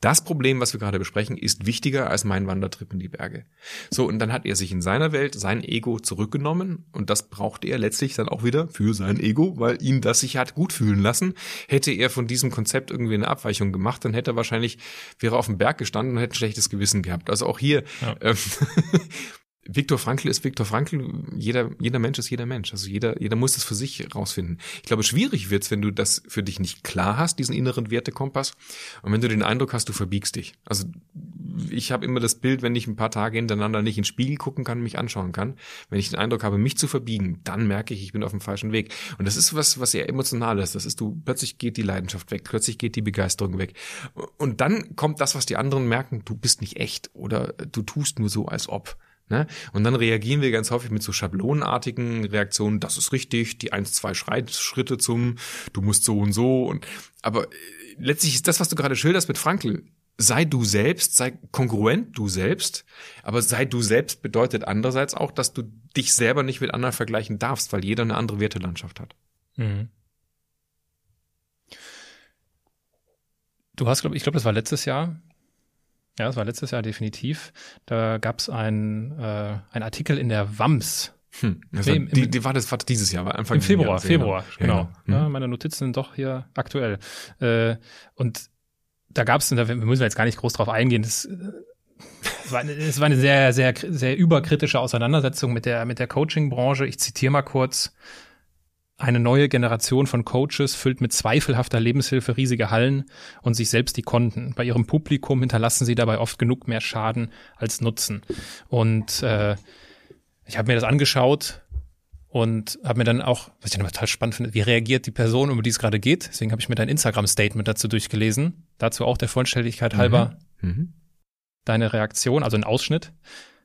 das Problem, was wir gerade besprechen, ist wichtiger als mein Wandertrip in die Berge. So, und dann hat er sich in seiner Welt sein Ego zurückgenommen und das brauchte er letztlich dann auch wieder für sein Ego, weil ihn das sich hat gut fühlen lassen. Hätte er von diesem Konzept irgendwie eine Abweichung gemacht, dann hätte er wahrscheinlich, wäre auf dem Berg gestanden und hätte ein schlechtes Gewissen gehabt. Also auch hier, ja. ähm, Viktor Frankl ist Viktor Frankl, jeder, jeder Mensch ist jeder Mensch. Also jeder, jeder muss das für sich rausfinden. Ich glaube, schwierig wird's, wenn du das für dich nicht klar hast, diesen inneren Wertekompass. Und wenn du den Eindruck hast, du verbiegst dich. Also ich habe immer das Bild, wenn ich ein paar Tage hintereinander nicht in den Spiegel gucken kann, mich anschauen kann. Wenn ich den Eindruck habe, mich zu verbiegen, dann merke ich, ich bin auf dem falschen Weg. Und das ist was, was sehr emotional ist. Das ist du, plötzlich geht die Leidenschaft weg, plötzlich geht die Begeisterung weg. Und dann kommt das, was die anderen merken, du bist nicht echt oder du tust nur so, als ob. Ne? Und dann reagieren wir ganz häufig mit so schablonenartigen Reaktionen, das ist richtig, die eins, zwei Schritte zum, du musst so und so. Und aber äh, letztlich ist das, was du gerade schilderst mit Frankl, sei du selbst, sei kongruent du selbst, aber sei du selbst bedeutet andererseits auch, dass du dich selber nicht mit anderen vergleichen darfst, weil jeder eine andere Wertelandschaft hat. Mhm. Du hast, glaube ich, glaube, das war letztes Jahr. Ja, das war letztes Jahr definitiv. Da gab es ein, äh, ein Artikel in der WAMS. Hm, das war, die, die war das war dieses Jahr, war Anfang Im Februar, Jahr, Februar, genau. Ja, genau. Ja, meine Notizen sind doch hier aktuell. Äh, und da gab es, da müssen wir jetzt gar nicht groß drauf eingehen, das, äh, es war, eine, es war eine sehr, sehr, sehr überkritische Auseinandersetzung mit der, mit der Coaching-Branche. Ich zitiere mal kurz. Eine neue Generation von Coaches füllt mit zweifelhafter Lebenshilfe riesige Hallen und sich selbst die Konten. Bei ihrem Publikum hinterlassen sie dabei oft genug mehr Schaden als Nutzen. Und äh, ich habe mir das angeschaut und habe mir dann auch, was ich dann total spannend finde, wie reagiert die Person, um die es gerade geht. Deswegen habe ich mir dein Instagram-Statement dazu durchgelesen. Dazu auch der Vollständigkeit halber mhm. Mhm. deine Reaktion, also ein Ausschnitt.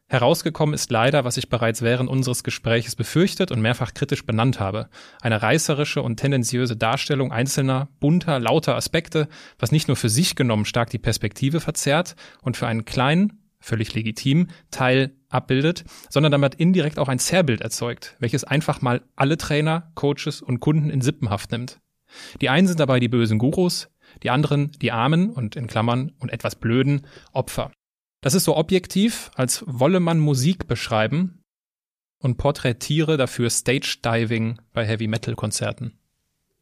Herausgekommen ist leider, was ich bereits während unseres Gespräches befürchtet und mehrfach kritisch benannt habe. Eine reißerische und tendenziöse Darstellung einzelner, bunter, lauter Aspekte, was nicht nur für sich genommen stark die Perspektive verzerrt und für einen kleinen, völlig legitim, Teil abbildet, sondern damit indirekt auch ein Zerrbild erzeugt, welches einfach mal alle Trainer, Coaches und Kunden in Sippenhaft nimmt. Die einen sind dabei die bösen Gurus, die anderen die armen und in Klammern und etwas blöden Opfer. Das ist so objektiv, als wolle man Musik beschreiben und porträtiere dafür Stage Diving bei Heavy Metal Konzerten.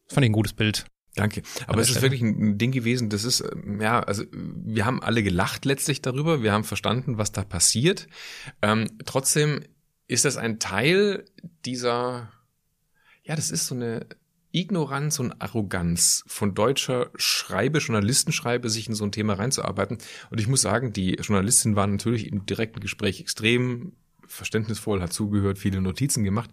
Das fand ich ein gutes Bild. Danke. Aber es ist wirklich ein Ding gewesen, das ist, ähm, ja, also wir haben alle gelacht letztlich darüber, wir haben verstanden, was da passiert. Ähm, trotzdem ist das ein Teil dieser, ja, das ist so eine Ignoranz und Arroganz von deutscher Schreibe, Journalistenschreibe, sich in so ein Thema reinzuarbeiten. Und ich muss sagen, die Journalistin war natürlich im direkten Gespräch extrem verständnisvoll, hat zugehört, viele Notizen gemacht.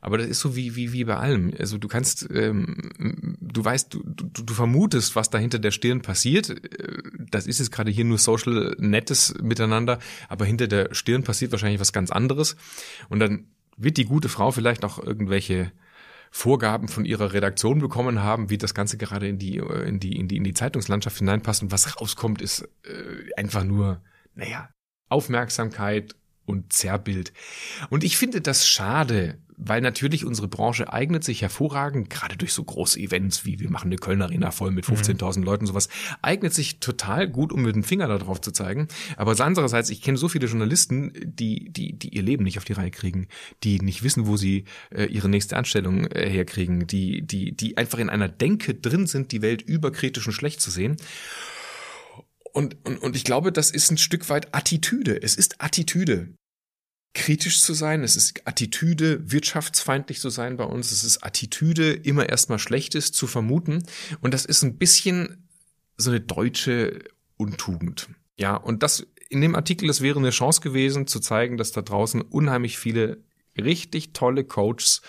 Aber das ist so wie, wie, wie bei allem. Also du kannst, ähm, du weißt, du, du, du vermutest, was da hinter der Stirn passiert. Äh, das ist jetzt gerade hier nur social nettes Miteinander, aber hinter der Stirn passiert wahrscheinlich was ganz anderes. Und dann wird die gute Frau vielleicht auch irgendwelche Vorgaben von ihrer Redaktion bekommen haben, wie das Ganze gerade in die, äh, in die, in die, in die Zeitungslandschaft hineinpasst. Und was rauskommt, ist äh, einfach nur, naja, Aufmerksamkeit, und Zerrbild. Und ich finde das schade, weil natürlich unsere Branche eignet sich hervorragend, gerade durch so große Events wie wir machen eine Kölner Arena voll mit 15.000 mhm. Leuten, sowas, eignet sich total gut, um mit dem Finger darauf zu zeigen. Aber andererseits, ich kenne so viele Journalisten, die, die, die ihr Leben nicht auf die Reihe kriegen, die nicht wissen, wo sie äh, ihre nächste Anstellung äh, herkriegen, die, die, die einfach in einer Denke drin sind, die Welt überkritisch und schlecht zu sehen. Und, und, und ich glaube, das ist ein Stück weit Attitüde. Es ist Attitüde. Kritisch zu sein, es ist Attitüde, wirtschaftsfeindlich zu sein bei uns, es ist Attitüde, immer erstmal Schlechtes zu vermuten. Und das ist ein bisschen so eine deutsche Untugend. Ja, und das in dem Artikel, das wäre eine Chance gewesen, zu zeigen, dass da draußen unheimlich viele richtig tolle Coaches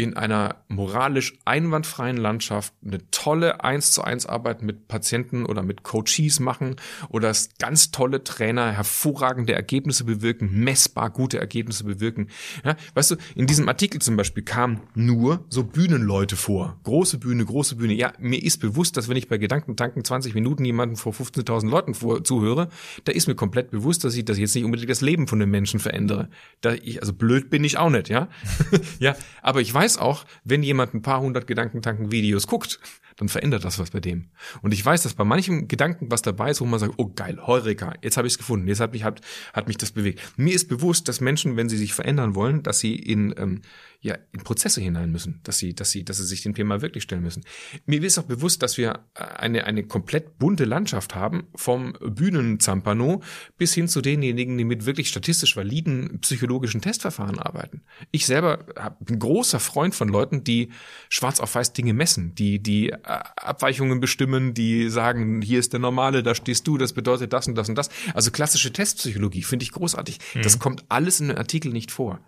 in einer moralisch einwandfreien Landschaft eine tolle 1 zu 1 Arbeit mit Patienten oder mit Coaches machen oder ganz tolle Trainer hervorragende Ergebnisse bewirken, messbar gute Ergebnisse bewirken. Ja, weißt du, in diesem Artikel zum Beispiel kamen nur so Bühnenleute vor. Große Bühne, große Bühne. Ja, mir ist bewusst, dass wenn ich bei Gedankentanken 20 Minuten jemanden vor 15.000 Leuten vor, zuhöre, da ist mir komplett bewusst, dass ich das jetzt nicht unbedingt das Leben von den Menschen verändere. Da ich, also blöd bin ich auch nicht, ja. ja, aber ich weiß, weiß auch, wenn jemand ein paar hundert Gedankentanken-Videos guckt, dann verändert das was bei dem. Und ich weiß, dass bei manchem Gedanken was dabei ist, wo man sagt, oh geil, Heureka, jetzt habe ich es gefunden, jetzt hat mich, hat, hat mich das bewegt. Mir ist bewusst, dass Menschen, wenn sie sich verändern wollen, dass sie in ähm, ja, in Prozesse hinein müssen, dass sie, dass sie, dass sie sich dem Thema wirklich stellen müssen. Mir ist auch bewusst, dass wir eine, eine komplett bunte Landschaft haben, vom Bühnenzampano bis hin zu denjenigen, die mit wirklich statistisch validen psychologischen Testverfahren arbeiten. Ich selber bin großer Freund von Leuten, die schwarz auf weiß Dinge messen, die, die äh, Abweichungen bestimmen, die sagen, hier ist der Normale, da stehst du, das bedeutet das und das und das. Also klassische Testpsychologie finde ich großartig. Mhm. Das kommt alles in den Artikel nicht vor.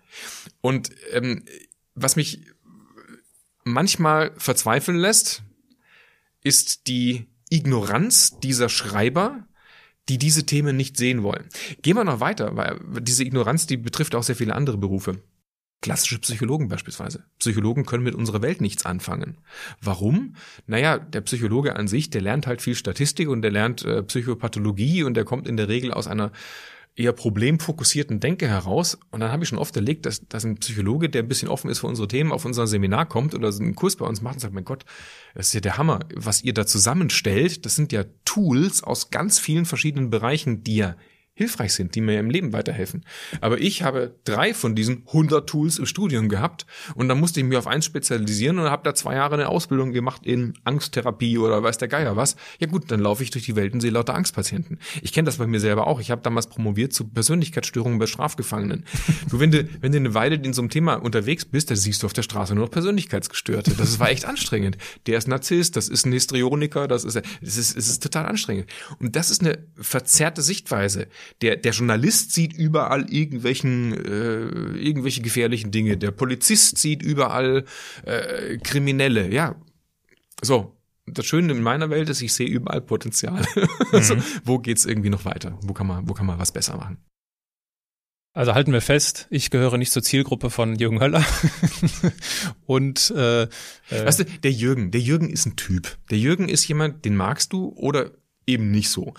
Und ähm, was mich manchmal verzweifeln lässt, ist die Ignoranz dieser Schreiber, die diese Themen nicht sehen wollen. Gehen wir noch weiter, weil diese Ignoranz, die betrifft auch sehr viele andere Berufe. Klassische Psychologen beispielsweise. Psychologen können mit unserer Welt nichts anfangen. Warum? Naja, der Psychologe an sich, der lernt halt viel Statistik und der lernt äh, Psychopathologie und der kommt in der Regel aus einer eher problemfokussierten Denke heraus. Und dann habe ich schon oft erlegt, dass, dass ein Psychologe, der ein bisschen offen ist für unsere Themen, auf unser Seminar kommt oder einen Kurs bei uns macht und sagt, mein Gott, das ist ja der Hammer, was ihr da zusammenstellt. Das sind ja Tools aus ganz vielen verschiedenen Bereichen, die ja hilfreich sind, die mir im Leben weiterhelfen. Aber ich habe drei von diesen 100 Tools im Studium gehabt und dann musste ich mich auf eins spezialisieren und habe da zwei Jahre eine Ausbildung gemacht in Angsttherapie oder weiß der Geier was. Ja gut, dann laufe ich durch die Welt und sehe lauter Angstpatienten. Ich kenne das bei mir selber auch. Ich habe damals promoviert zu Persönlichkeitsstörungen bei Strafgefangenen. Du, wenn du, wenn du eine Weile in so einem Thema unterwegs bist, dann siehst du auf der Straße nur noch Persönlichkeitsgestörte. Das war echt anstrengend. Der ist Narzisst, das ist ein Histrioniker, das ist, es ist, es ist total anstrengend. Und das ist eine verzerrte Sichtweise der, der Journalist sieht überall irgendwelchen, äh, irgendwelche gefährlichen Dinge. Der Polizist sieht überall äh, Kriminelle. Ja, so. Das Schöne in meiner Welt ist, ich sehe überall Potenzial. Also, mhm. also, wo geht's irgendwie noch weiter? Wo kann man, wo kann man was besser machen? Also halten wir fest, ich gehöre nicht zur Zielgruppe von Jürgen Höller. und äh, äh, weißt du, der Jürgen, der Jürgen ist ein Typ. Der Jürgen ist jemand, den magst du oder eben nicht so.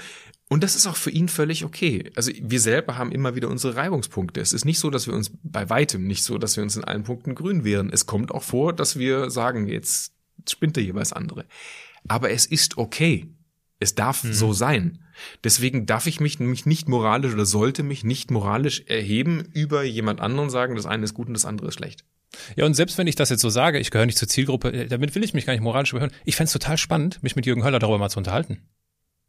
Und das ist auch für ihn völlig okay. Also wir selber haben immer wieder unsere Reibungspunkte. Es ist nicht so, dass wir uns bei weitem nicht so, dass wir uns in allen Punkten grün wären. Es kommt auch vor, dass wir sagen, jetzt spinnt der jeweils andere. Aber es ist okay. Es darf mhm. so sein. Deswegen darf ich mich nämlich nicht moralisch oder sollte mich nicht moralisch erheben über jemand anderen sagen, das eine ist gut und das andere ist schlecht. Ja, und selbst wenn ich das jetzt so sage, ich gehöre nicht zur Zielgruppe, äh, damit will ich mich gar nicht moralisch überhören. Ich fände es total spannend, mich mit Jürgen Höller darüber mal zu unterhalten.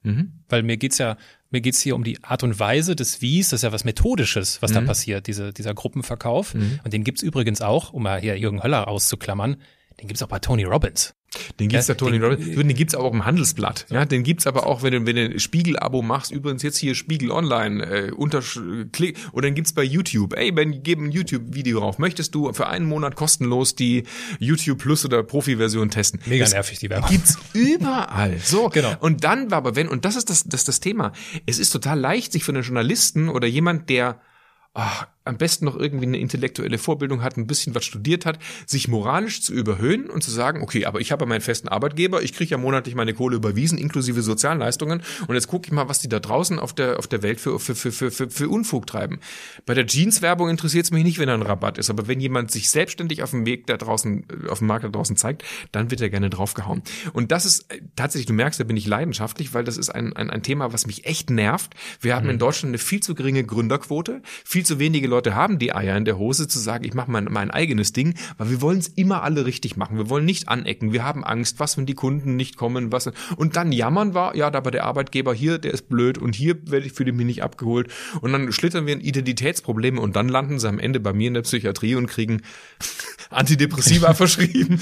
Mhm. Weil mir geht's ja, mir geht's hier um die Art und Weise des Wies, das ist ja was Methodisches, was mhm. da passiert, diese, dieser Gruppenverkauf. Mhm. Und den gibt's übrigens auch, um mal hier Jürgen Höller auszuklammern, den gibt's auch bei Tony Robbins. Den gibt's ja, Tony den, Robbins. Den gibt's aber auch im Handelsblatt. Ja, den gibt's aber auch, wenn du, wenn du ein Spiegel-Abo machst. Übrigens jetzt hier Spiegel Online, äh, unter Klick. Oder dann gibt's bei YouTube. Ey, Ben, gib ein YouTube-Video drauf. Möchtest du für einen Monat kostenlos die YouTube Plus oder Profi-Version testen? Mega das nervig, die Werbung. Gibt's überall. So. Genau. Und dann war aber wenn, und das ist das, das, das Thema. Es ist total leicht, sich für einen Journalisten oder jemand, der ach, am besten noch irgendwie eine intellektuelle Vorbildung hat, ein bisschen was studiert hat, sich moralisch zu überhöhen und zu sagen, okay, aber ich habe meinen festen Arbeitgeber, ich kriege ja monatlich meine Kohle überwiesen, inklusive Sozialleistungen und jetzt gucke ich mal, was die da draußen auf der, auf der Welt für, für, für, für, für, für Unfug treiben. Bei der Jeans-Werbung interessiert es mich nicht, wenn er ein Rabatt ist, aber wenn jemand sich selbstständig auf dem Weg da draußen, auf dem Markt da draußen zeigt, dann wird er gerne draufgehauen. Und das ist äh, tatsächlich, du merkst, da bin ich leidenschaftlich, weil das ist ein, ein, ein Thema, was mich echt nervt. Wir haben mhm. in Deutschland eine viel zu geringe Gründerquote, viel zu wenige Leute haben die Eier in der Hose zu sagen, ich mache mein, mein eigenes Ding, weil wir wollen es immer alle richtig machen. Wir wollen nicht anecken. Wir haben Angst, was, wenn die Kunden nicht kommen, was. Und dann jammern war, ja, da bei der Arbeitgeber hier, der ist blöd und hier werde ich für mich nicht abgeholt. Und dann schlittern wir in Identitätsprobleme und dann landen sie am Ende bei mir in der Psychiatrie und kriegen Antidepressiva verschrieben.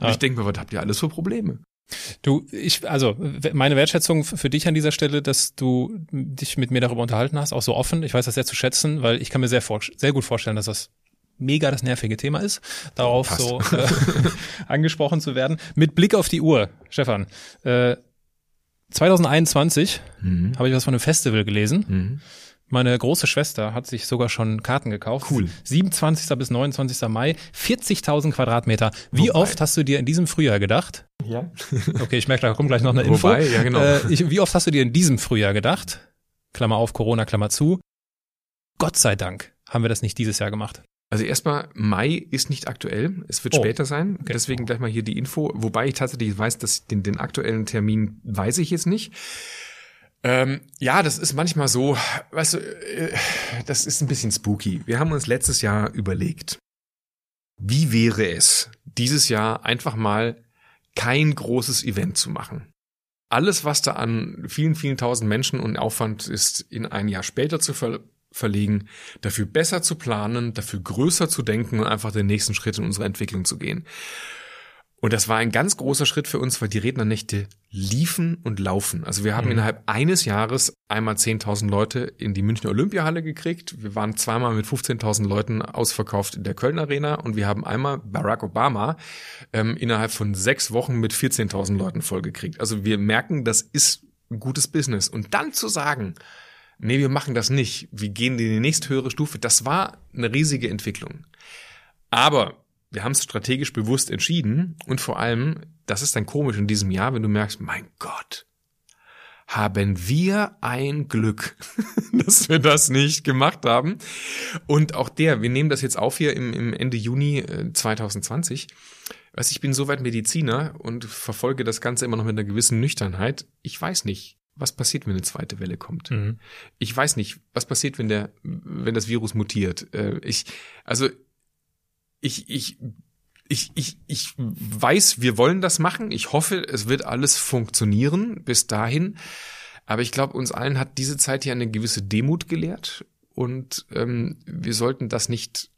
und ich denke mir, was habt ihr alles für Probleme? Du, ich, also meine Wertschätzung für dich an dieser Stelle, dass du dich mit mir darüber unterhalten hast, auch so offen. Ich weiß das sehr zu schätzen, weil ich kann mir sehr, sehr gut vorstellen, dass das mega das nervige Thema ist, darauf Passt. so äh, angesprochen zu werden. Mit Blick auf die Uhr, Stefan. Äh, 2021 mhm. habe ich was von einem Festival gelesen. Mhm. Meine große Schwester hat sich sogar schon Karten gekauft. Cool. 27. bis 29. Mai, 40.000 Quadratmeter. Wie Wobei? oft hast du dir in diesem Frühjahr gedacht? Ja. okay, ich merke, da kommt gleich noch eine Info. Wobei, ja genau. Äh, ich, wie oft hast du dir in diesem Frühjahr gedacht? Klammer auf, Corona, Klammer zu. Gott sei Dank haben wir das nicht dieses Jahr gemacht. Also erstmal, Mai ist nicht aktuell. Es wird oh. später sein. Okay. Deswegen gleich mal hier die Info. Wobei ich tatsächlich weiß, dass den, den aktuellen Termin weiß ich jetzt nicht. Ähm, ja, das ist manchmal so, weißt du, äh, das ist ein bisschen spooky. Wir haben uns letztes Jahr überlegt, wie wäre es, dieses Jahr einfach mal kein großes Event zu machen. Alles, was da an vielen, vielen tausend Menschen und Aufwand ist, in ein Jahr später zu ver verlegen, dafür besser zu planen, dafür größer zu denken und einfach den nächsten Schritt in unserer Entwicklung zu gehen. Und das war ein ganz großer Schritt für uns, weil die Rednernächte liefen und laufen. Also wir haben mhm. innerhalb eines Jahres einmal 10.000 Leute in die Münchner Olympiahalle gekriegt. Wir waren zweimal mit 15.000 Leuten ausverkauft in der Köln Arena und wir haben einmal Barack Obama ähm, innerhalb von sechs Wochen mit 14.000 Leuten vollgekriegt. Also wir merken, das ist ein gutes Business. Und dann zu sagen, nee, wir machen das nicht, wir gehen in die nächste höhere Stufe, das war eine riesige Entwicklung. Aber wir haben es strategisch bewusst entschieden und vor allem, das ist dann komisch in diesem Jahr, wenn du merkst, mein Gott, haben wir ein Glück, dass wir das nicht gemacht haben. Und auch der, wir nehmen das jetzt auf hier im, im Ende Juni 2020. Weißt, ich bin soweit Mediziner und verfolge das Ganze immer noch mit einer gewissen Nüchternheit. Ich weiß nicht, was passiert, wenn eine zweite Welle kommt. Mhm. Ich weiß nicht, was passiert, wenn der, wenn das Virus mutiert. Äh, ich, also ich, ich ich, ich, ich weiß, wir wollen das machen. Ich hoffe, es wird alles funktionieren bis dahin. Aber ich glaube, uns allen hat diese Zeit hier eine gewisse Demut gelehrt. Und ähm, wir sollten das nicht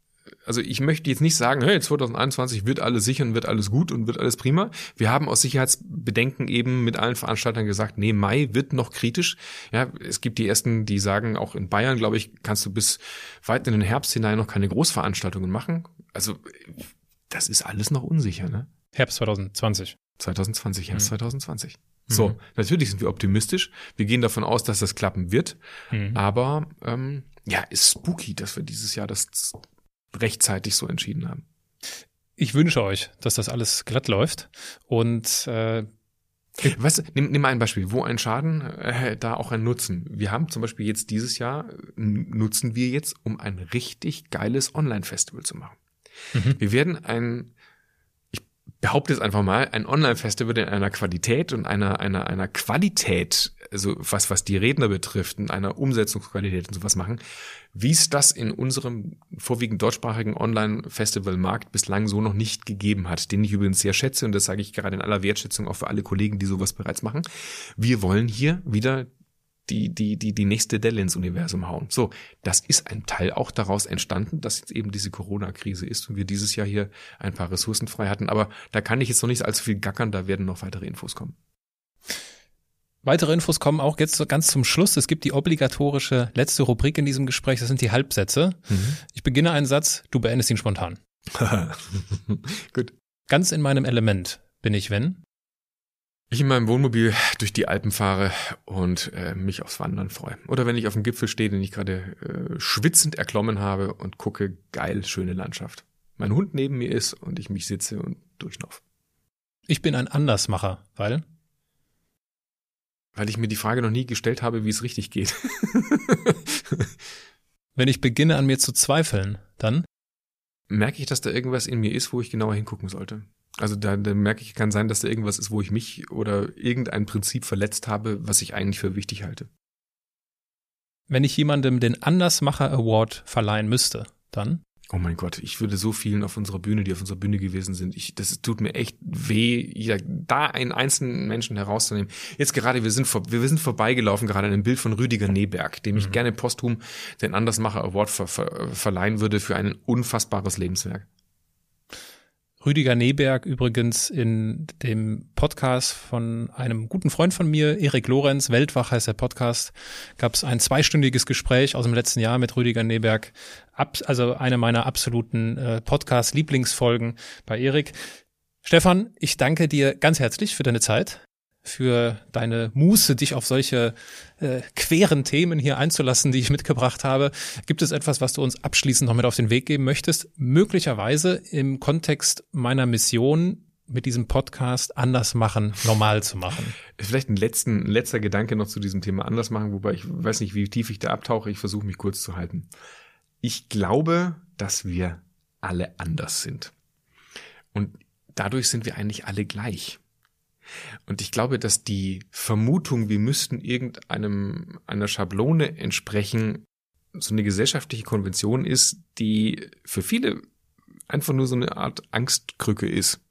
also ich möchte jetzt nicht sagen, hey, 2021 wird alles sichern, wird alles gut und wird alles prima. Wir haben aus Sicherheitsbedenken eben mit allen Veranstaltern gesagt, nee, Mai wird noch kritisch. Ja, es gibt die ersten, die sagen, auch in Bayern, glaube ich, kannst du bis weit in den Herbst hinein noch keine Großveranstaltungen machen. Also das ist alles noch unsicher, ne? Herbst 2020. 2020, Herbst mhm. 2020. So, mhm. natürlich sind wir optimistisch. Wir gehen davon aus, dass das klappen wird. Mhm. Aber ähm, ja, ist spooky, dass wir dieses Jahr das rechtzeitig so entschieden haben. Ich wünsche euch, dass das alles glatt läuft und äh, was, nimm, nimm mal ein Beispiel, wo ein Schaden, äh, da auch ein Nutzen. Wir haben zum Beispiel jetzt dieses Jahr, nutzen wir jetzt, um ein richtig geiles Online-Festival zu machen. Mhm. Wir werden ein behaupte es einfach mal, ein Online-Festival in einer Qualität und einer, einer, einer Qualität, also was, was die Redner betrifft, und einer Umsetzungsqualität und sowas machen, wie es das in unserem vorwiegend deutschsprachigen Online-Festival-Markt bislang so noch nicht gegeben hat, den ich übrigens sehr schätze und das sage ich gerade in aller Wertschätzung auch für alle Kollegen, die sowas bereits machen. Wir wollen hier wieder die, die, die, die nächste Delle ins Universum hauen. So, das ist ein Teil auch daraus entstanden, dass jetzt eben diese Corona-Krise ist und wir dieses Jahr hier ein paar Ressourcen frei hatten. Aber da kann ich jetzt noch nicht allzu viel gackern, da werden noch weitere Infos kommen. Weitere Infos kommen auch jetzt ganz zum Schluss. Es gibt die obligatorische letzte Rubrik in diesem Gespräch. Das sind die Halbsätze. Mhm. Ich beginne einen Satz, du beendest ihn spontan. Gut. Ganz in meinem Element bin ich, wenn? ich in meinem Wohnmobil durch die Alpen fahre und äh, mich aufs Wandern freue. Oder wenn ich auf dem Gipfel stehe, den ich gerade äh, schwitzend erklommen habe und gucke, geil, schöne Landschaft. Mein Hund neben mir ist und ich mich sitze und durchschnauf. Ich bin ein Andersmacher, weil? Weil ich mir die Frage noch nie gestellt habe, wie es richtig geht. wenn ich beginne an mir zu zweifeln, dann? Merke ich, dass da irgendwas in mir ist, wo ich genauer hingucken sollte. Also da, da merke ich, kann sein, dass da irgendwas ist, wo ich mich oder irgendein Prinzip verletzt habe, was ich eigentlich für wichtig halte. Wenn ich jemandem den Andersmacher Award verleihen müsste, dann? Oh mein Gott, ich würde so vielen auf unserer Bühne, die auf unserer Bühne gewesen sind, ich, das tut mir echt weh, ja, da einen einzelnen Menschen herauszunehmen. Jetzt gerade, wir sind, vor, wir sind vorbeigelaufen, gerade an einem Bild von Rüdiger Neberg, dem ich mhm. gerne posthum den Andersmacher Award ver, ver, verleihen würde für ein unfassbares Lebenswerk. Rüdiger Neberg übrigens in dem Podcast von einem guten Freund von mir, Erik Lorenz, Weltwach heißt der Podcast, gab es ein zweistündiges Gespräch aus dem letzten Jahr mit Rüdiger Neberg, also eine meiner absoluten äh, Podcast-Lieblingsfolgen bei Erik. Stefan, ich danke dir ganz herzlich für deine Zeit für deine Muße, dich auf solche äh, queren Themen hier einzulassen, die ich mitgebracht habe. Gibt es etwas, was du uns abschließend noch mit auf den Weg geben möchtest? Möglicherweise im Kontext meiner Mission mit diesem Podcast anders machen, normal zu machen. Vielleicht ein, letzten, ein letzter Gedanke noch zu diesem Thema anders machen, wobei ich weiß nicht, wie tief ich da abtauche. Ich versuche mich kurz zu halten. Ich glaube, dass wir alle anders sind. Und dadurch sind wir eigentlich alle gleich. Und ich glaube, dass die Vermutung, wir müssten irgendeinem einer Schablone entsprechen, so eine gesellschaftliche Konvention ist, die für viele einfach nur so eine Art Angstkrücke ist.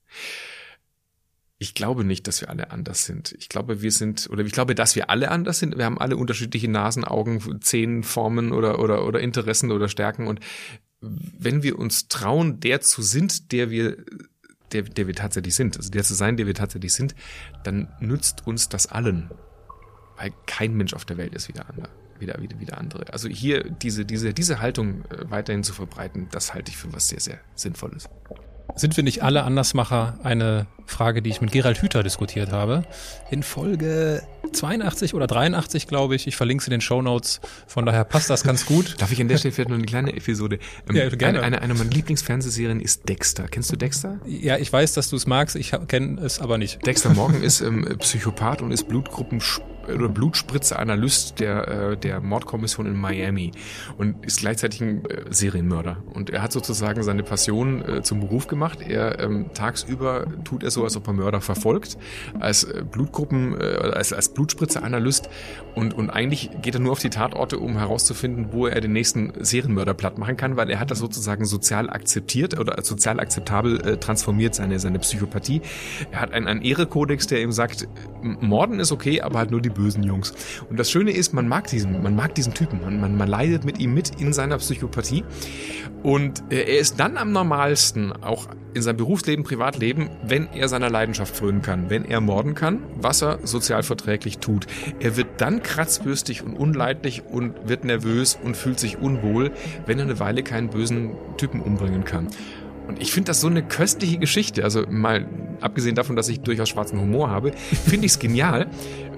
Ich glaube nicht, dass wir alle anders sind. Ich glaube, wir sind, oder ich glaube, dass wir alle anders sind. Wir haben alle unterschiedliche Nasen, Augen, Zehen, Formen oder, oder, oder Interessen oder Stärken. Und wenn wir uns trauen, der zu sind, der wir der, der wir tatsächlich sind, also der zu sein, der wir tatsächlich sind, dann nützt uns das allen. Weil kein Mensch auf der Welt ist wieder andere, wieder, wieder, wieder andere. Also hier diese, diese, diese Haltung äh, weiterhin zu verbreiten, das halte ich für was sehr, sehr Sinnvolles. Sind wir nicht alle Andersmacher? Eine Frage, die ich mit Gerald Hüther diskutiert habe. In Folge 82 oder 83, glaube ich. Ich verlinke sie in den Show Notes. Von daher passt das ganz gut. Darf ich an der Stelle vielleicht noch eine kleine Episode? Ähm, Ja, gerne. Eine, eine, eine meiner Lieblingsfernsehserien ist Dexter. Kennst du Dexter? Ja, ich weiß, dass du es magst. Ich kenne es aber nicht. Dexter Morgan ist ähm, Psychopath und ist Blutgruppen oder Blutspritze-Analyst der, äh, der Mordkommission in Miami und ist gleichzeitig ein äh, Serienmörder. Und er hat sozusagen seine Passion äh, zum Beruf gemacht. Er ähm, tagsüber tut er so, als ob er Mörder verfolgt, als äh, Blutgruppen, äh, als, als Blutspritze-Analyst und, und eigentlich geht er nur auf die Tatorte, um herauszufinden, wo er den nächsten Serienmörder platt machen kann, weil er hat das sozusagen sozial akzeptiert oder sozial akzeptabel äh, transformiert, seine, seine Psychopathie. Er hat einen, einen Ehrekodex, der ihm sagt, Morden ist okay, aber halt nur die bösen Jungs. Und das Schöne ist, man mag diesen, man mag diesen Typen, man, man, man leidet mit ihm mit in seiner Psychopathie. Und äh, er ist dann am normalsten, auch in seinem Berufsleben, Privatleben, wenn er seiner Leidenschaft frönen kann, wenn er morden kann, was er sozial verträglich tut. Er wird dann kratzbürstig und unleidlich und wird nervös und fühlt sich unwohl, wenn er eine Weile keinen bösen Typen umbringen kann. Und ich finde das so eine köstliche Geschichte. Also mal abgesehen davon, dass ich durchaus schwarzen Humor habe, finde ich es genial,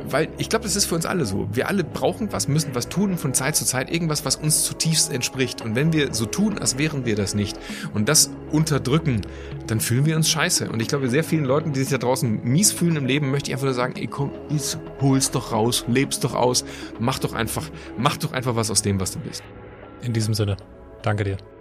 weil ich glaube, das ist für uns alle so. Wir alle brauchen was, müssen was tun von Zeit zu Zeit, irgendwas, was uns zutiefst entspricht. Und wenn wir so tun, als wären wir das nicht und das unterdrücken, dann fühlen wir uns scheiße. Und ich glaube, sehr vielen Leuten, die sich da draußen mies fühlen im Leben, möchte ich einfach nur sagen, ey komm, hol's doch raus, leb's doch aus, mach doch einfach, mach doch einfach was aus dem, was du bist. In diesem Sinne, danke dir.